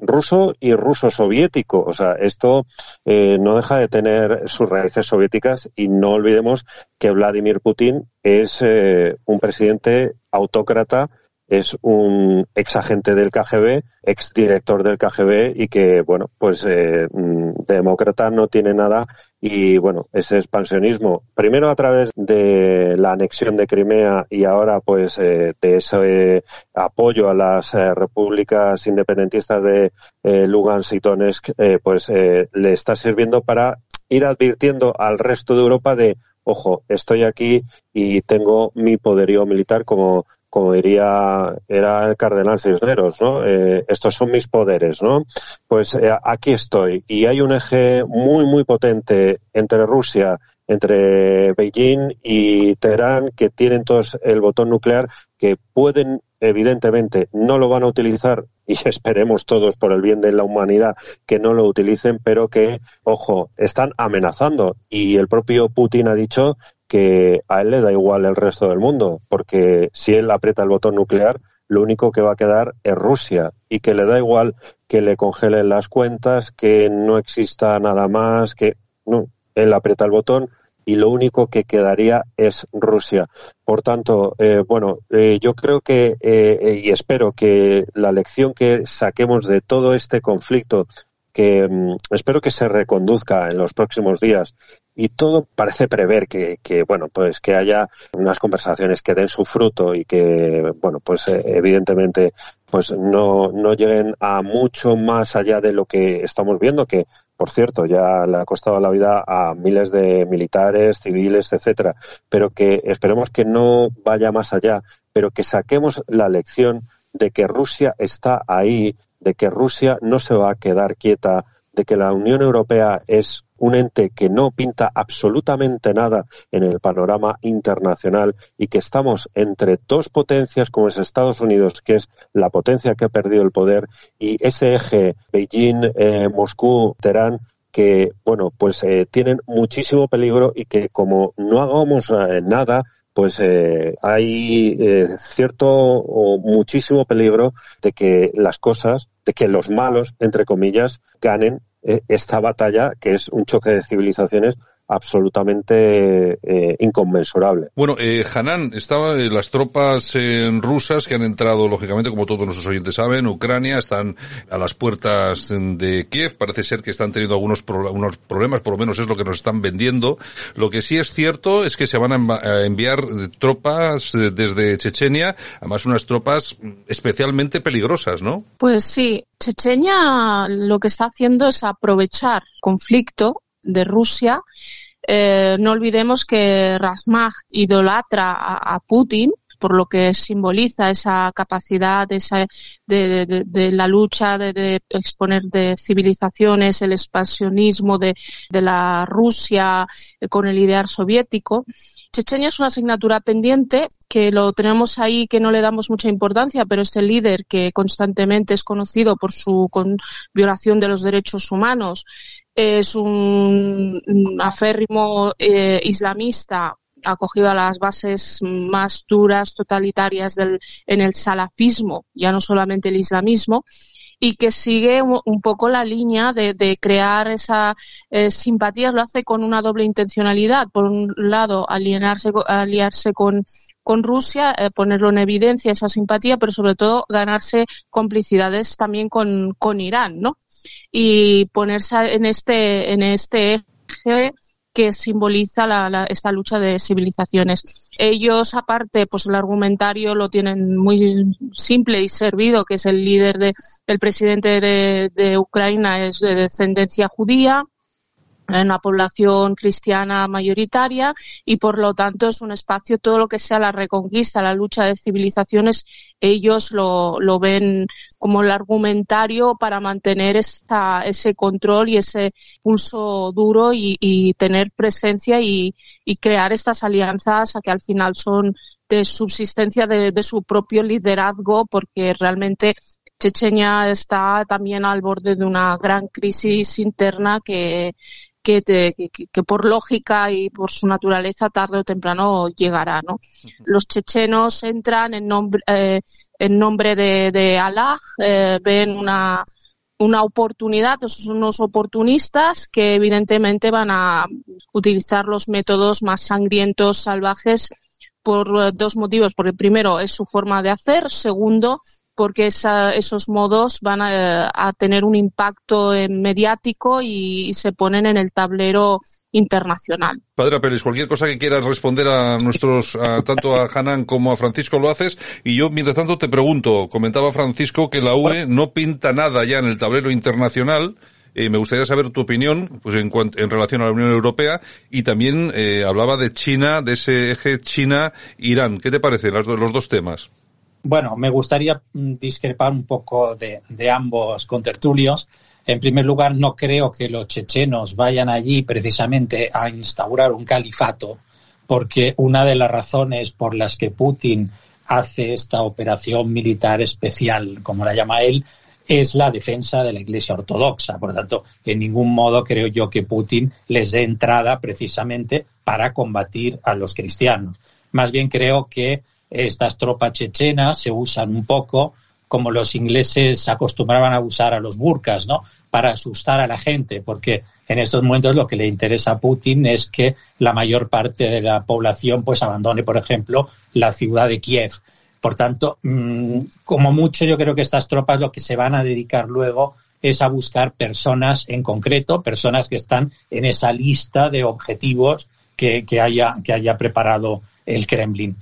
ruso y ruso soviético. O sea, esto eh, no deja de tener sus raíces soviéticas y no olvidemos que Vladimir Putin es eh, un presidente autócrata es un ex agente del KGB, ex director del KGB y que, bueno, pues eh, mm, demócrata no tiene nada y, bueno, ese expansionismo, primero a través de la anexión de Crimea y ahora, pues, eh, de ese apoyo a las eh, repúblicas independentistas de Lugansk y Donetsk, pues le está sirviendo para ir advirtiendo al resto de Europa de, ojo, estoy aquí y tengo mi poderío militar como como diría, era el cardenal Cisneros, ¿no? Eh, estos son mis poderes, ¿no? Pues eh, aquí estoy. Y hay un eje muy, muy potente entre Rusia, entre Beijing y Teherán, que tienen todos el botón nuclear, que pueden evidentemente no lo van a utilizar [LAUGHS] y esperemos todos por el bien de la humanidad que no lo utilicen, pero que, ojo, están amenazando y el propio Putin ha dicho que a él le da igual el resto del mundo, porque si él aprieta el botón nuclear, lo único que va a quedar es Rusia y que le da igual que le congelen las cuentas, que no exista nada más, que no, él aprieta el botón y lo único que quedaría es Rusia. Por tanto, eh, bueno, eh, yo creo que eh, y espero que la lección que saquemos de todo este conflicto que mm, espero que se reconduzca en los próximos días. Y todo parece prever que, que, bueno pues que haya unas conversaciones que den su fruto y que bueno pues eh, evidentemente pues no, no lleguen a mucho más allá de lo que estamos viendo que por cierto ya le ha costado la vida a miles de militares civiles etcétera. Pero que esperemos que no vaya más allá pero que saquemos la lección de que Rusia está ahí de que Rusia no se va a quedar quieta, de que la Unión Europea es un ente que no pinta absolutamente nada en el panorama internacional y que estamos entre dos potencias como es Estados Unidos, que es la potencia que ha perdido el poder, y ese eje Beijing, eh, Moscú, Teherán, que, bueno, pues eh, tienen muchísimo peligro y que como no hagamos eh, nada, pues eh, hay eh, cierto o muchísimo peligro de que las cosas, de que los malos, entre comillas, ganen eh, esta batalla que es un choque de civilizaciones absolutamente eh, inconmensurable. Bueno, eh, Hanan, estaban eh, las tropas eh, rusas que han entrado, lógicamente, como todos nuestros oyentes saben, Ucrania, están a las puertas de Kiev, parece ser que están teniendo algunos unos problemas, por lo menos es lo que nos están vendiendo. Lo que sí es cierto es que se van a enviar tropas desde Chechenia, además unas tropas especialmente peligrosas, ¿no? Pues sí, Chechenia lo que está haciendo es aprovechar conflicto de Rusia eh, no olvidemos que Razmag idolatra a, Putin por lo que simboliza esa capacidad esa, de, la lucha de, exponer de civilizaciones, el expansionismo de, la Rusia eh, con el ideal soviético. Chechenia es una asignatura pendiente que lo tenemos ahí, que no le damos mucha importancia, pero es el líder que constantemente es conocido por su violación de los derechos humanos es un, aférrimo eh, islamista acogido a las bases más duras, totalitarias del, en el salafismo, ya no solamente el islamismo, y que sigue un poco la línea de, de crear esa eh, simpatía, lo hace con una doble intencionalidad. Por un lado, alienarse, aliarse con, con Rusia, eh, ponerlo en evidencia esa simpatía, pero sobre todo ganarse complicidades también con, con Irán, ¿no? Y ponerse en este, en este eje que simboliza la, esta lucha de civilizaciones. Ellos, aparte, pues el argumentario lo tienen muy simple y servido, que es el líder de, el presidente de, de Ucrania es de descendencia judía, una población cristiana mayoritaria y por lo tanto es un espacio todo lo que sea la reconquista, la lucha de civilizaciones, ellos lo, lo ven como el argumentario para mantener esta, ese control y ese pulso duro y, y tener presencia y, y, crear estas alianzas a que al final son de subsistencia de, de su propio liderazgo porque realmente Chechenia está también al borde de una gran crisis interna que, que, que, por lógica y por su naturaleza tarde o temprano llegará. ¿no? Los chechenos entran en nombre, eh, en nombre de, de Allah, eh, ven una, una oportunidad, son unos oportunistas que evidentemente van a utilizar los métodos más sangrientos, salvajes, por dos motivos. Porque primero es su forma de hacer, segundo porque esos modos van a, tener un impacto mediático y, se ponen en el tablero internacional. Padre Pérez, cualquier cosa que quieras responder a nuestros, tanto a Hanan como a Francisco lo haces. Y yo, mientras tanto, te pregunto, comentaba Francisco que la UE no pinta nada ya en el tablero internacional. Eh, me gustaría saber tu opinión pues en, relación a la Unión Europea y también eh, hablaba de China, de ese eje China-Irán. ¿Qué te parece los dos temas? Bueno, me gustaría mm, discrepar un poco de, de ambos contertulios. En primer lugar, no creo que los chechenos vayan allí precisamente a instaurar un califato, porque una de las razones por las que Putin hace esta operación militar especial, como la llama él, es la defensa de la Iglesia Ortodoxa. Por lo tanto, en ningún modo creo yo que Putin les dé entrada precisamente para combatir a los cristianos. Más bien creo que estas tropas chechenas se usan un poco como los ingleses acostumbraban a usar a los burkas, ¿no? Para asustar a la gente, porque en estos momentos lo que le interesa a Putin es que la mayor parte de la población pues abandone, por ejemplo, la ciudad de Kiev. Por tanto, mm, como mucho yo creo que estas tropas lo que se van a dedicar luego es a buscar personas en concreto, personas que están en esa lista de objetivos que, haya, que haya preparado el Kremlin.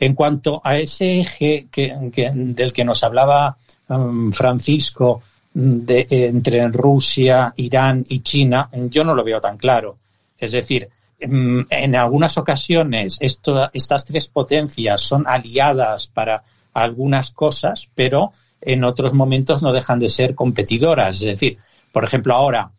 En cuanto a ese eje del que nos hablaba um, Francisco de, entre Rusia, Irán y China, yo no lo veo tan claro. Es decir, Mm, en algunas ocasiones estas tres potencias son aliadas para algunas cosas, pero en otros momentos no dejan de ser competidoras. Es decir, por ejemplo, ahora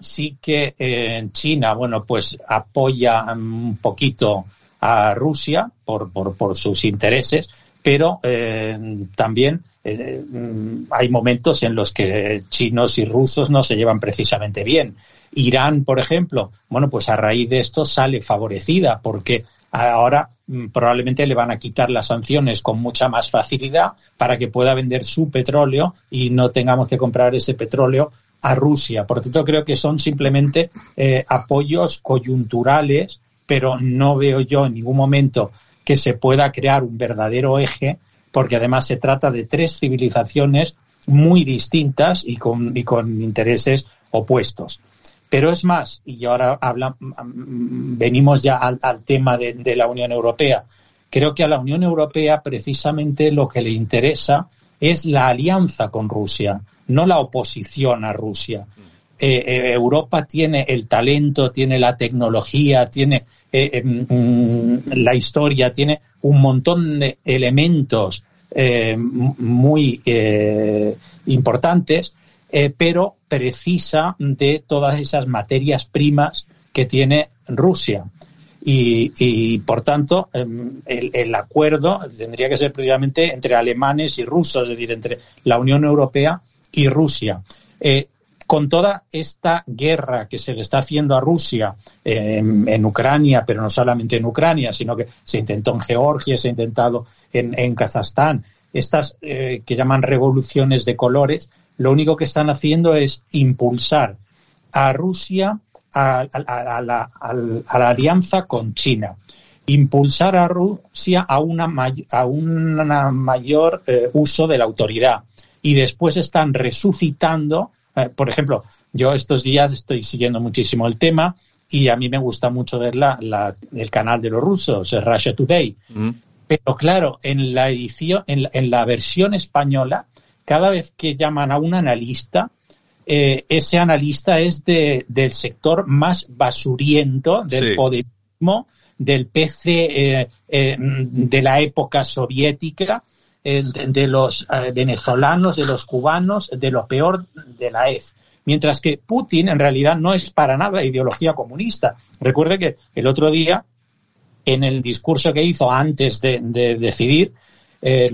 sí que eh, China, bueno, pues apoya un poquito a Rusia por, por, sus intereses, pero eh, también eh, mm, hay momentos en los que chinos y rusos no se llevan precisamente bien. Irán, por ejemplo, bueno, pues a raíz de esto sale favorecida porque ahora mm, probablemente le van a quitar las sanciones con mucha más facilidad para que pueda vender su petróleo y no tengamos que comprar ese petróleo a Rusia. Por tanto, creo que son simplemente eh, apoyos coyunturales, pero no veo yo en ningún momento que se pueda crear un verdadero eje, porque además se trata de tres civilizaciones muy distintas y con, y con intereses opuestos. Pero es más, y ahora habla, venimos ya al, tema de, la Unión Europea. Creo que a la Unión Europea precisamente lo que le interesa es la alianza con Rusia, no la oposición a Rusia. Eh, eh, Europa tiene el talento, tiene la tecnología, tiene eh, mm, la historia, tiene un montón de elementos muy importantes pero precisa de todas esas materias primas que tiene Rusia. Y, por tanto, em, el, acuerdo tendría que ser precisamente entre alemanes y rusos, es decir, entre la Unión Europea y Rusia. Con toda esta guerra que se le está haciendo a Rusia em, en Ucrania, pero no solamente en Ucrania, sino que se intentó en Georgia, se ha intentado en, Kazajstán, estas eh, que llaman revoluciones de colores, lo único que están haciendo es impulsar a Rusia a, la, alianza con China, impulsar a Rusia a una, a una mayor eh, uso de la autoridad. Y después están resucitando, eh, por ejemplo, yo estos días estoy siguiendo muchísimo el tema y a mí me gusta mucho ver la, el canal de los rusos, Russia Today. Mm. Pero claro, en la edición, en la versión española, cada vez que llaman a un analista, eh, ese analista es de, del sector más basuriento del sí. del PC eh, eh, de la época soviética, de los venezolanos, de los cubanos, de lo peor de la EZ. Mientras que Putin en realidad no es para nada ideología comunista. Recuerde que el otro día, en el discurso que hizo antes de decidir, eh,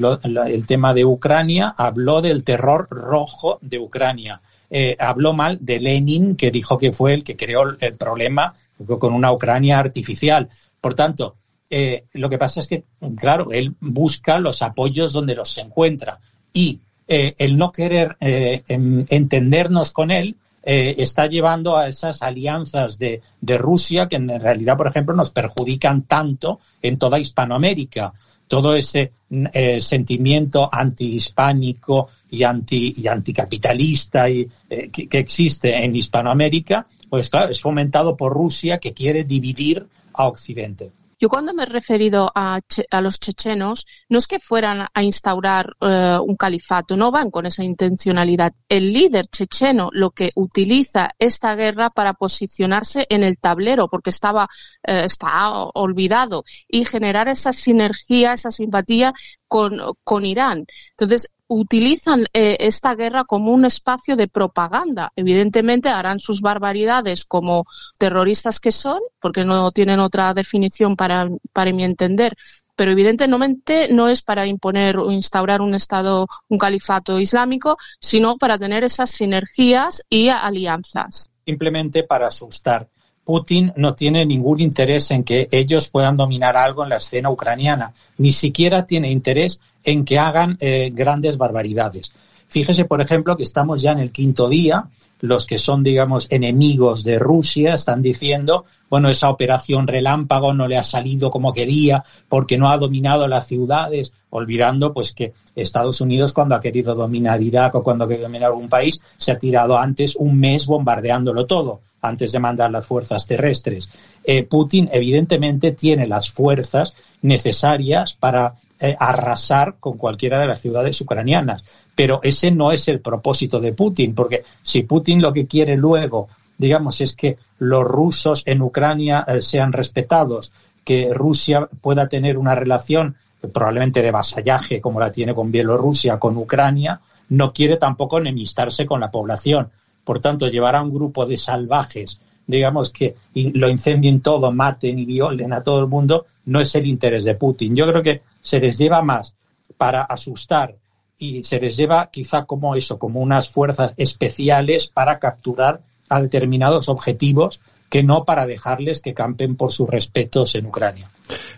el tema de Ucrania, habló del terror rojo de Ucrania. Eh, habló mal de Lenin, que dijo que fue el que creó el problema con una Ucrania artificial. Por tanto, eh, lo que pasa es que, claro, él busca los apoyos donde los encuentra y el no querer entendernos con él está llevando a esas alianzas de, Rusia que en realidad, por ejemplo, nos perjudican tanto en toda Hispanoamérica todo ese eh, sentimiento antihispánico y, anti, y anticapitalista y, eh, que, existe en Hispanoamérica, pues claro, es fomentado por Rusia que quiere dividir a Occidente. Yo cuando me he referido a, los chechenos, no es que fueran a instaurar eh, un califato, no van con esa intencionalidad. El líder checheno lo que utiliza esta guerra para posicionarse en el tablero, porque estaba eh, está olvidado, y generar esa sinergia, esa simpatía con, con Irán. Entonces, utilizan eh, esta guerra como un espacio de propaganda. Evidentemente harán sus barbaridades como terroristas que son, porque no tienen otra definición para, para mi entender, pero evidentemente no es para imponer o instaurar un Estado, un califato islámico, sino para tener esas sinergias y alianzas. Simplemente para asustar. Putin no tiene ningún interés en que ellos puedan dominar algo en la escena ucraniana, ni siquiera tiene interés en que hagan eh, grandes barbaridades. Fíjese, por ejemplo, que estamos ya en el quinto día los que son, digamos, enemigos de Rusia están diciendo, bueno, esa operación relámpago no le ha salido como quería porque no ha dominado las ciudades, olvidando pues que Estados Unidos cuando ha querido dominar Irak o cuando ha querido dominar algún país se ha tirado antes un mes bombardeándolo todo antes de mandar las fuerzas terrestres. Eh, Putin evidentemente tiene las fuerzas necesarias para eh, arrasar con cualquiera de las ciudades ucranianas. Pero ese no es el propósito de Putin, porque si Putin lo que quiere luego, digamos, es que los rusos en Ucrania eh, sean respetados, que Rusia pueda tener una relación probablemente de vasallaje como la tiene con Bielorrusia, con Ucrania, no quiere tampoco enemistarse con la población. Por tanto, llevar a un grupo de salvajes, digamos, que lo incendien todo, maten y violen a todo el mundo, no es el interés de Putin. Yo creo que se les lleva más para asustar y se les lleva quizá como eso, como unas fuerzas especiales para capturar a determinados objetivos que no para dejarles que campen por sus respetos en Ucrania.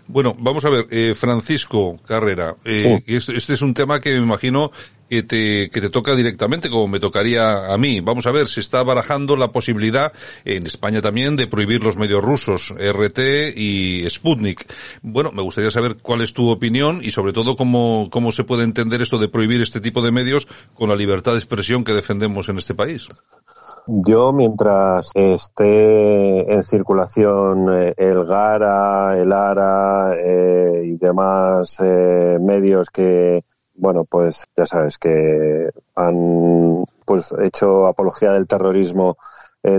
Bueno, vamos a ver, eh, Francisco Carrera, eh, este, este, es un tema que me imagino que te, que te toca directamente, como me tocaría a mí. Vamos a ver, se está barajando la posibilidad, en España también, de prohibir los medios rusos, RT y Sputnik. Bueno, me gustaría saber cuál es tu opinión y sobre todo cómo, cómo se puede entender esto de prohibir este tipo de medios con la libertad de expresión que defendemos en este país. Yo, mientras esté en circulación eh, el Gara, el ARA eh, y demás eh, medios que, bueno, pues ya sabes que han pues hecho apología del terrorismo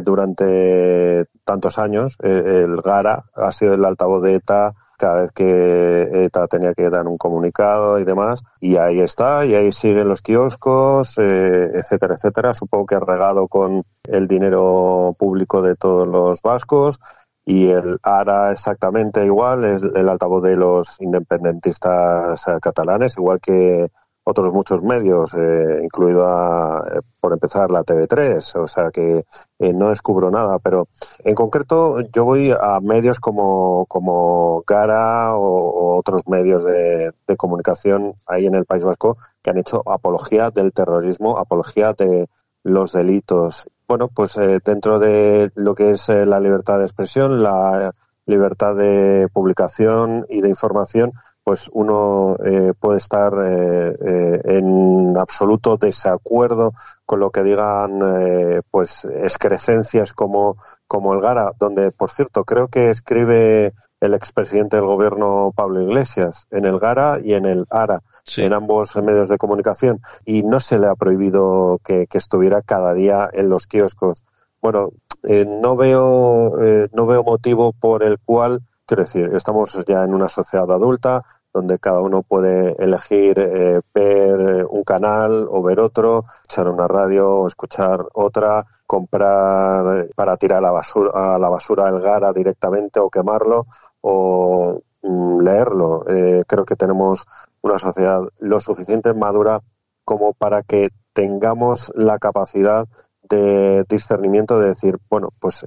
durante tantos años. el Gara ha sido el altavoz de ETA cada vez que ETA tenía que dar un comunicado y demás. Y ahí está, y ahí siguen los kioscos, eh, etcétera, etcétera. Supongo que ha regado con el dinero público de todos los vascos. Y el ARA exactamente igual, es el altavoz de los independentistas eh, catalanes, igual que otros muchos medios, eh, incluido eh, por empezar la TV3, o sea que eh, no descubro nada, pero en concreto yo voy a medios como, como Gara o, otros medios de, comunicación ahí en el País Vasco que han hecho apología del terrorismo, apología de los delitos. Bueno, pues dentro de lo que es la libertad de expresión, la libertad de publicación y de información, pues uno eh, puede estar eh, eh, en absoluto desacuerdo con lo que digan pues excrecencias como, como el Gara, donde por cierto creo que escribe el expresidente del gobierno Pablo Iglesias en el Gara y en el ARA. En ambos medios de comunicación y no se le ha prohibido que, estuviera cada día en los kioscos. Bueno, no veo no veo motivo por el cual Quiero decir, estamos ya en una sociedad adulta donde cada uno puede elegir eh, ver eh, un canal o ver otro, echar una radio o escuchar otra, comprar eh, para tirar a la basura, a la basura el Gara directamente o quemarlo o mm, leerlo. creo que tenemos una sociedad lo suficiente madura como para que tengamos la capacidad de discernimiento de decir, bueno, pues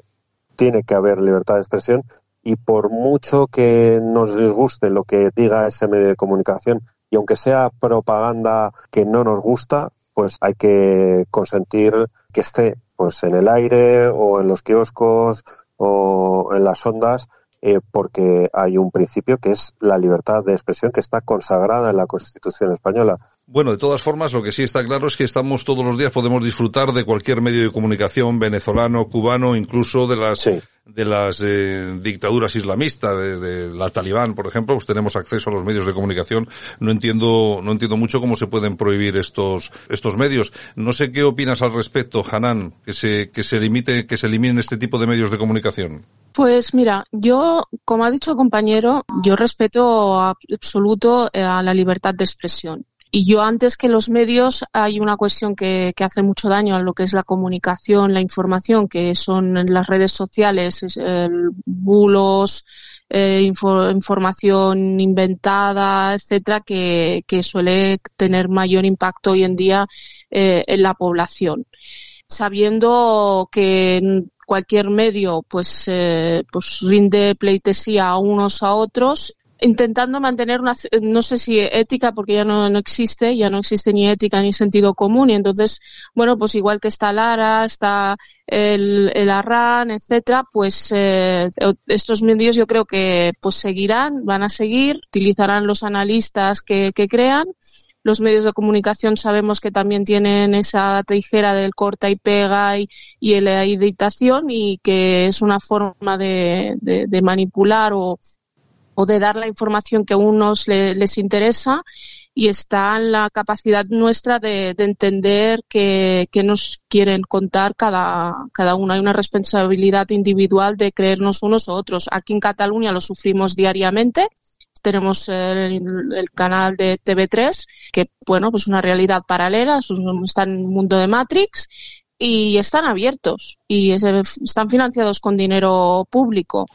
tiene que haber libertad de expresión y por mucho que nos disguste lo que diga ese medio de comunicación y aunque sea propaganda que no nos gusta, pues hay que consentir que esté pues en el aire o en los kioscos o en las ondas eh, porque hay un principio que es la libertad de expresión que está consagrada en la Constitución española. Bueno, de todas formas, lo que sí está claro es que estamos todos los días, podemos disfrutar de cualquier medio de comunicación venezolano, cubano, incluso de las de las eh, dictaduras islamistas, de, la Talibán, por ejemplo, pues tenemos acceso a los medios de comunicación. No entiendo, no entiendo mucho cómo se pueden prohibir estos estos medios. No sé qué opinas al respecto, Hanan, que se que se limite, que se eliminen este tipo de medios de comunicación. Pues mira, yo, como ha dicho el compañero, yo respeto absoluto eh, a la libertad de expresión. Y yo antes que los medios hay una cuestión que, que, hace mucho daño a lo que es la comunicación, la información, que son las redes sociales, bulos, eh, información inventada, etcétera, que, que, suele tener mayor impacto hoy en día eh, en la población. Sabiendo que cualquier medio pues, eh, pues rinde pleitesía a unos a otros intentando mantener una, no sé si ética, porque ya no, no existe, ya no existe ni ética ni sentido común, y entonces, bueno, pues igual que está Lara, está el, el Arran, etcétera, pues eh, estos medios yo creo que pues seguirán, van a seguir, utilizarán los analistas que, que crean, los medios de comunicación sabemos que también tienen esa tijera del corta y pega y, y la editación y que es una forma de, de, de manipular o, o de dar la información que a unos les interesa y está en la capacidad nuestra de, entender qué nos quieren contar cada, cada uno. Hay una responsabilidad individual de creernos unos u otros. Aquí en Cataluña lo sufrimos diariamente. Tenemos el, canal de TV3, que, bueno, pues una realidad paralela, está en un mundo de Matrix y están abiertos y están financiados con dinero público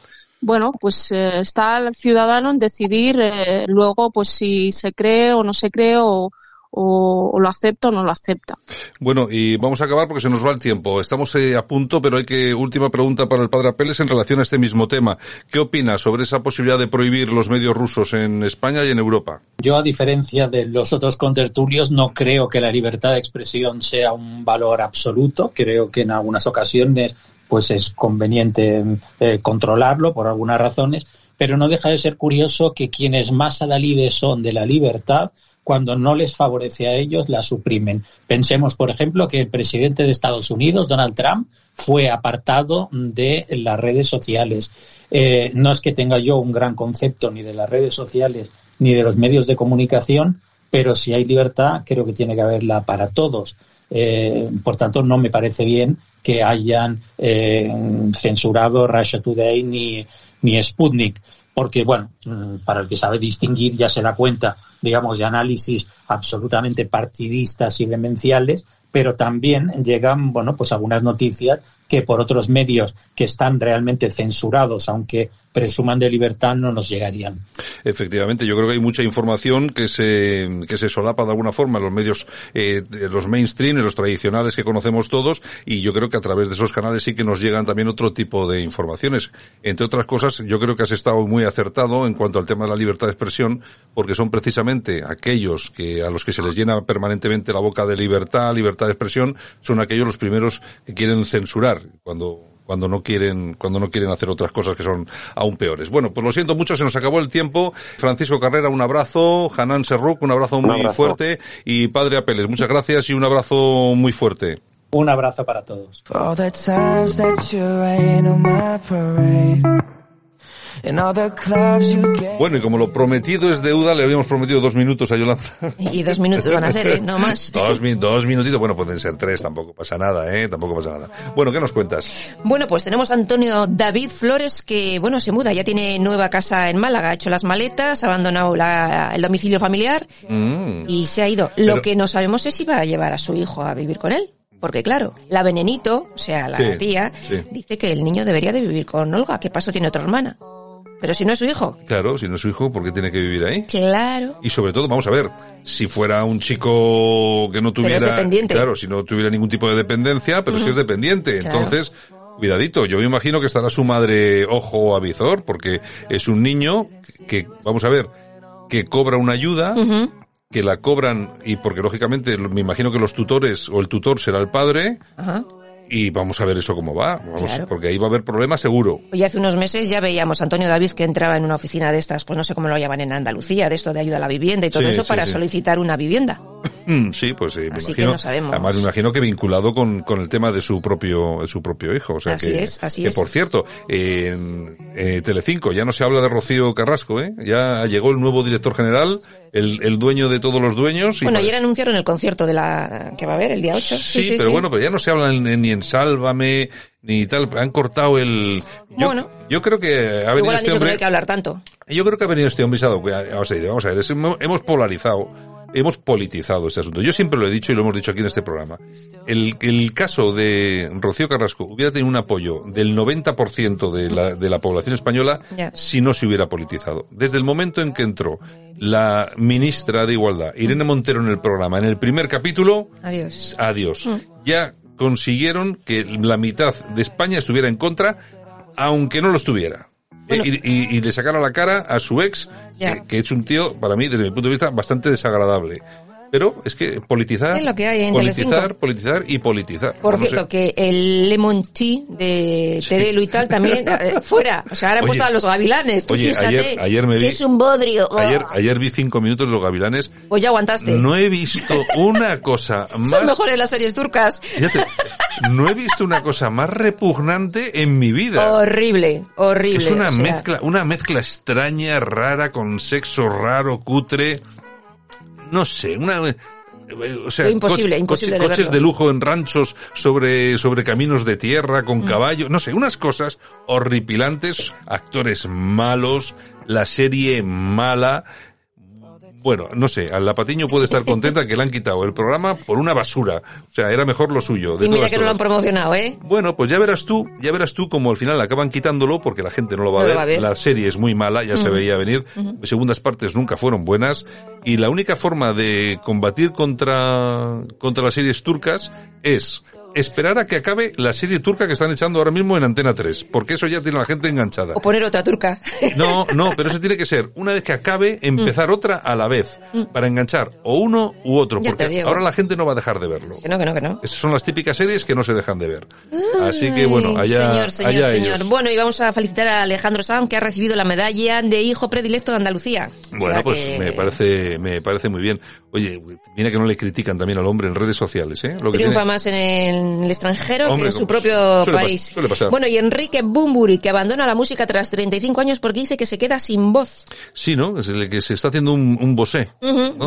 bueno, pues eh, está el ciudadano en decidir eh, luego pues si se cree o no se cree o, o, lo acepta o no lo acepta. Bueno, y vamos a acabar porque se nos va el tiempo. Estamos eh, a punto, pero hay que, última pregunta para el padre Apeles en relación a este mismo tema. ¿Qué opina sobre esa posibilidad de prohibir los medios rusos en España y en Europa? Yo, a diferencia de los otros contertulios, no creo que la libertad de expresión sea un valor absoluto. Creo que en algunas ocasiones pues es conveniente eh, controlarlo por algunas razones, pero no deja de ser curioso que quienes más adalides son de la libertad, cuando no les favorece a ellos, la suprimen. Pensemos, por ejemplo, que el presidente de Estados Unidos, Donald Trump, fue apartado de las redes sociales. Eh, no es que tenga yo un gran concepto ni de las redes sociales ni de los medios de comunicación, pero si hay libertad, creo que tiene que haberla para todos. Eh, por tanto, no me parece bien que hayan eh, censurado Russia Today ni, ni Sputnik porque, bueno, mm, para el que sabe distinguir ya se da cuenta, digamos, de análisis absolutamente partidistas y demenciales, pero también llegan, bueno, pues algunas noticias que por otros medios que están realmente censurados, aunque presuman de libertad, no nos llegarían. Efectivamente, yo creo que hay mucha información que se, que se solapa de alguna forma en los medios, eh, los mainstream, en los tradicionales que conocemos todos, y yo creo que a través de esos canales sí que nos llegan también otro tipo de informaciones. Entre otras cosas, yo creo que has estado muy acertado en cuanto al tema de la libertad de expresión, porque son precisamente aquellos que, a los que se les llena permanentemente la boca de libertad, libertad de expresión son aquellos los primeros que quieren censurar cuando cuando no quieren cuando no quieren hacer otras cosas que son aún peores. Bueno, pues lo siento mucho, se nos acabó el tiempo. Francisco Carrera, un abrazo. Hanan Serruk, un abrazo muy fuerte. Y Padre Apeles, muchas gracias y un abrazo muy fuerte. Un abrazo para todos. Bueno, y como lo prometido es deuda, le habíamos prometido dos minutos a Yolanda. Y dos minutos van a ser, ¿eh? No más. [LAUGHS] dos, dos minutitos, bueno, pueden ser tres, tampoco pasa nada, ¿eh? Tampoco pasa nada. Bueno, ¿qué nos cuentas? Bueno, pues tenemos a Antonio David Flores que, bueno, se muda, ya tiene nueva casa en Málaga, ha hecho las maletas, ha abandonado el domicilio familiar mm. y se ha ido. Lo que no sabemos es si va a llevar a su hijo a vivir con él. Porque claro, la venenito, o sea, la tía, dice que el niño debería de vivir con Olga. ¿Qué paso tiene otra hermana? Pero si no es su hijo. Claro, si no es su hijo, ¿por qué tiene que vivir ahí? Claro. Y sobre todo, vamos a ver, si fuera un chico que no tuviera... dependiente. Claro, si no tuviera ningún tipo de dependencia, pero si es dependiente. Entonces, cuidadito, yo me imagino que estará su madre ojo a visor, porque es un niño que, vamos a ver, que cobra una ayuda, que la cobran, y porque lógicamente me imagino que los tutores, o el tutor será el padre, Ajá y vamos a ver eso cómo va, porque ahí va a haber problemas seguro. Hoy hace unos meses ya veíamos a Antonio David que entraba en una oficina de estas, pues no sé cómo lo llaman en Andalucía, de esto de ayuda a la vivienda y todo eso para solicitar una vivienda. Mm, sí, pues sí, me así imagino. Que sabemos. Además me imagino que vinculado con, con el tema de su propio, de su propio hijo. O sea así que, es, así que es. por cierto, en eh, Telecinco ya no se habla de Rocío Carrasco, ¿eh? Ya llegó el nuevo director general, el, el dueño de todos los dueños. bueno, ayer anunciaron el concierto de la que va a haber el día 8. Sí, sí pero bueno, pero ya no se habla ni en Sálvame, ni tal, han cortado el... Yo, bueno. Yo creo que ha venido este hombre... que no hay que hablar tanto. Yo creo que ha venido este hombre y. Vamos a ver, hemos polarizado hemos politizado este asunto. Yo siempre lo he dicho y lo hemos dicho aquí en este programa. El, el caso de Rocío Carrasco hubiera tenido un apoyo del 90% de la, de la población española si no se hubiera politizado. Desde el momento en que entró la ministra de Igualdad, Irene Montero, en el programa, en el primer capítulo, adiós. Adiós. Mm. Ya consiguieron que la mitad de España estuviera en contra, aunque no lo estuviera. Y, le sacaron la cara a su ex, que, es un tío, para mí, desde mi punto de vista, bastante desagradable. Pero es que politizar, lo que hay en politizar, politizar y politizar. Por cierto, que el lemon tea de Terelu y tal también [LAUGHS] eh, fuera. O sea, ahora han puesto a los gavilanes. oye, ayer, ayer me vi, que es un bodrio. Ayer, ayer vi cinco minutos de los gavilanes. Pues ya aguantaste. No he visto una cosa [LAUGHS] más. Son mejores las series turcas. no he visto una cosa más repugnante en mi vida. Horrible, horrible. Es una mezcla, una mezcla extraña, rara, con sexo raro, cutre no sé, una o sea, imposible, imposible coches, de, lujo en ranchos sobre, sobre caminos de tierra con mm. caballo, no sé, unas cosas horripilantes, actores malos, la serie mala, bueno, no sé, a la Patiño puede estar contenta que le han quitado el programa por una basura. O sea, era mejor lo suyo. y mira que no lo han promocionado, ¿eh? Bueno, pues ya verás tú, ya verás tú como al final acaban quitándolo porque la gente no lo va, a, ver. La serie es muy mala, ya se veía venir. Segundas partes nunca fueron buenas. Y la única forma de combatir contra, contra las series turcas es esperar a que acabe la serie turca que están echando ahora mismo en Antena 3, porque eso ya tiene a la gente enganchada. O poner otra turca. [LAUGHS] No, no, pero eso tiene que ser, una vez que acabe, empezar mm. otra a la vez, mm. para enganchar o uno u otro, porque ahora la gente no va a dejar de verlo. Que no, que no, que no. Esas son las típicas series que no se dejan de ver. Así que bueno, allá Señor, señor, señor. Bueno, y vamos a felicitar a Alejandro Sanz, que ha recibido la medalla de hijo predilecto de Andalucía. Bueno, pues me parece, me parece muy bien. Oye, mira que no le critican también al hombre en redes sociales, ¿eh? Lo que Triunfa más en el, extranjero que en su propio país. Bueno, y Enrique Bumburi, que abandona la música tras 35 años porque dice que se queda sin voz. Sí, ¿no? Es el que se está haciendo un, un bosé.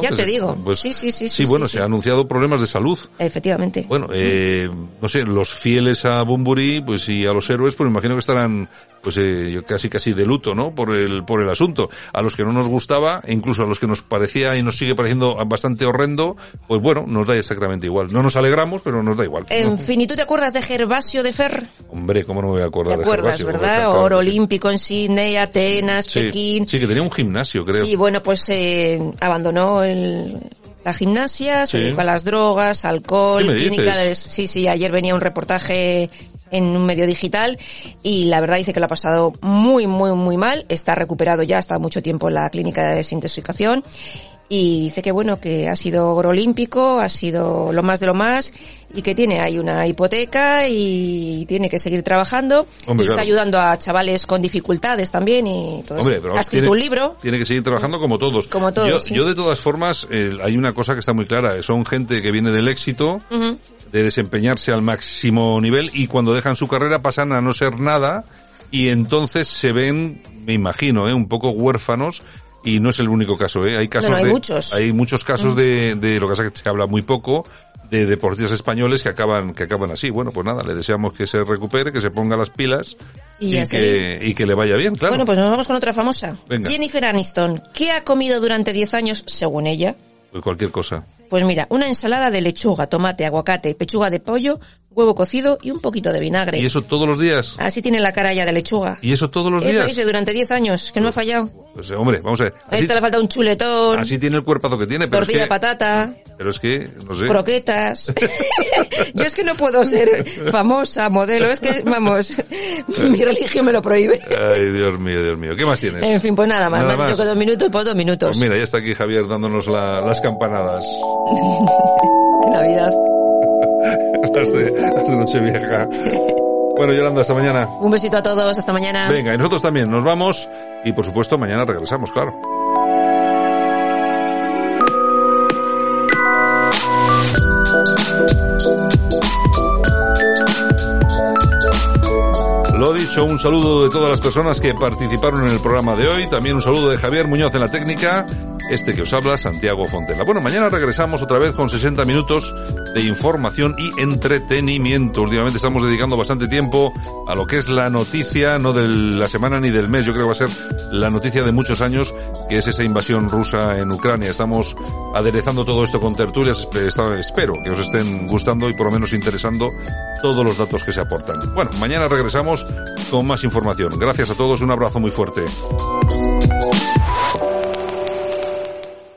Ya te digo. Pues sí, sí, sí. Sí, bueno, se ha anunciado problemas de salud. Efectivamente. Bueno, eh, no sé, los fieles a Bumburi, pues y a los héroes, pues me imagino que estarán, pues eh, casi casi de luto, ¿no? Por el, por el asunto. A los que no nos gustaba, e incluso a los que nos parecía y nos sigue pareciendo bastante horrendo, pues bueno, nos da exactamente igual. No nos alegramos, pero nos da igual. En fin, ¿y tú te acuerdas de Gervasio de Fer? Hombre, ¿cómo no me voy a acordar ¿Te acuerdas, verdad? Oro olímpico en Sydney, Atenas, Pekín. Sí, que tenía un gimnasio, creo. Sí, bueno, pues eh, abandonó el, la gimnasia, se dedicó a las drogas, alcohol, clínica de... Sí, sí, ayer venía un reportaje en un medio digital y la verdad dice que lo ha pasado muy, muy, muy mal. Está recuperado ya, ha estado mucho tiempo en la clínica de desintoxicación y dice que bueno, que ha sido oro olímpico, ha sido lo más de lo más y que tiene ahí una hipoteca y tiene que seguir trabajando y está ayudando a chavales con dificultades también y todo Hombre, eso. Ha escrito un libro. Tiene que seguir trabajando como todos. Como todos. Yo, de todas formas, eh, hay una cosa que está muy clara, son gente que viene del éxito, de desempeñarse al máximo nivel y cuando dejan su carrera pasan a no ser nada y entonces se ven, me imagino, eh, un poco huérfanos y no es el único caso, ¿eh? Hay casos hay de, muchos. hay muchos casos mm. de, de, lo que pasa que se habla muy poco, de deportistas españoles que acaban, que acaban así. Bueno, pues nada, le deseamos que se recupere, que se ponga las pilas y, que, y que le vaya bien, claro. Bueno, pues nos vamos con otra famosa. Jennifer Aniston. ¿Qué ha comido durante 10 años, según ella? Pues cualquier cosa. Pues mira, una ensalada de lechuga, tomate, aguacate, pechuga de pollo, huevo cocido y un poquito de vinagre. ¿Y eso todos los días? Así tiene la cara ya de lechuga. ¿Y eso todos los días? Eso dice durante 10 años, que no ha fallado. Pues hombre, vamos a ver. A esta le falta un chuletón. Así tiene el cuerpazo que tiene. Pero tortilla patata. Pero es que, no sé. Croquetas. [LAUGHS] [LAUGHS] Yo es que no puedo ser famosa, modelo. Es que, vamos, [LAUGHS] mi religión me lo prohíbe. Ay, Dios mío, Dios mío. ¿Qué más tienes? En fin, pues nada más. me has dicho que dos minutos, pues dos minutos. Pues mira, ya está aquí Javier dándonos las campanadas. [LAUGHS] de Navidad. [LAUGHS] las de, las de Nochevieja. Bueno, Yolanda, hasta mañana. Un besito a todos, hasta mañana. Venga, y nosotros también nos vamos y por supuesto mañana regresamos, claro. Dicho, un saludo de todas las personas que participaron en el programa de hoy. También un saludo de Javier Muñoz en la técnica. este que os habla, Santiago Fontela. Bueno, mañana regresamos otra vez con 60 minutos de información y entretenimiento. Últimamente estamos dedicando bastante tiempo a lo que es la noticia, no de la semana ni del mes, yo creo que va a ser la noticia de muchos años, que es esa invasión rusa en Ucrania. Estamos aderezando todo esto con tertulias, espero que os estén gustando y por lo menos interesando todos los datos que se aportan. Bueno, mañana regresamos con más información. Gracias a todos, un abrazo muy fuerte.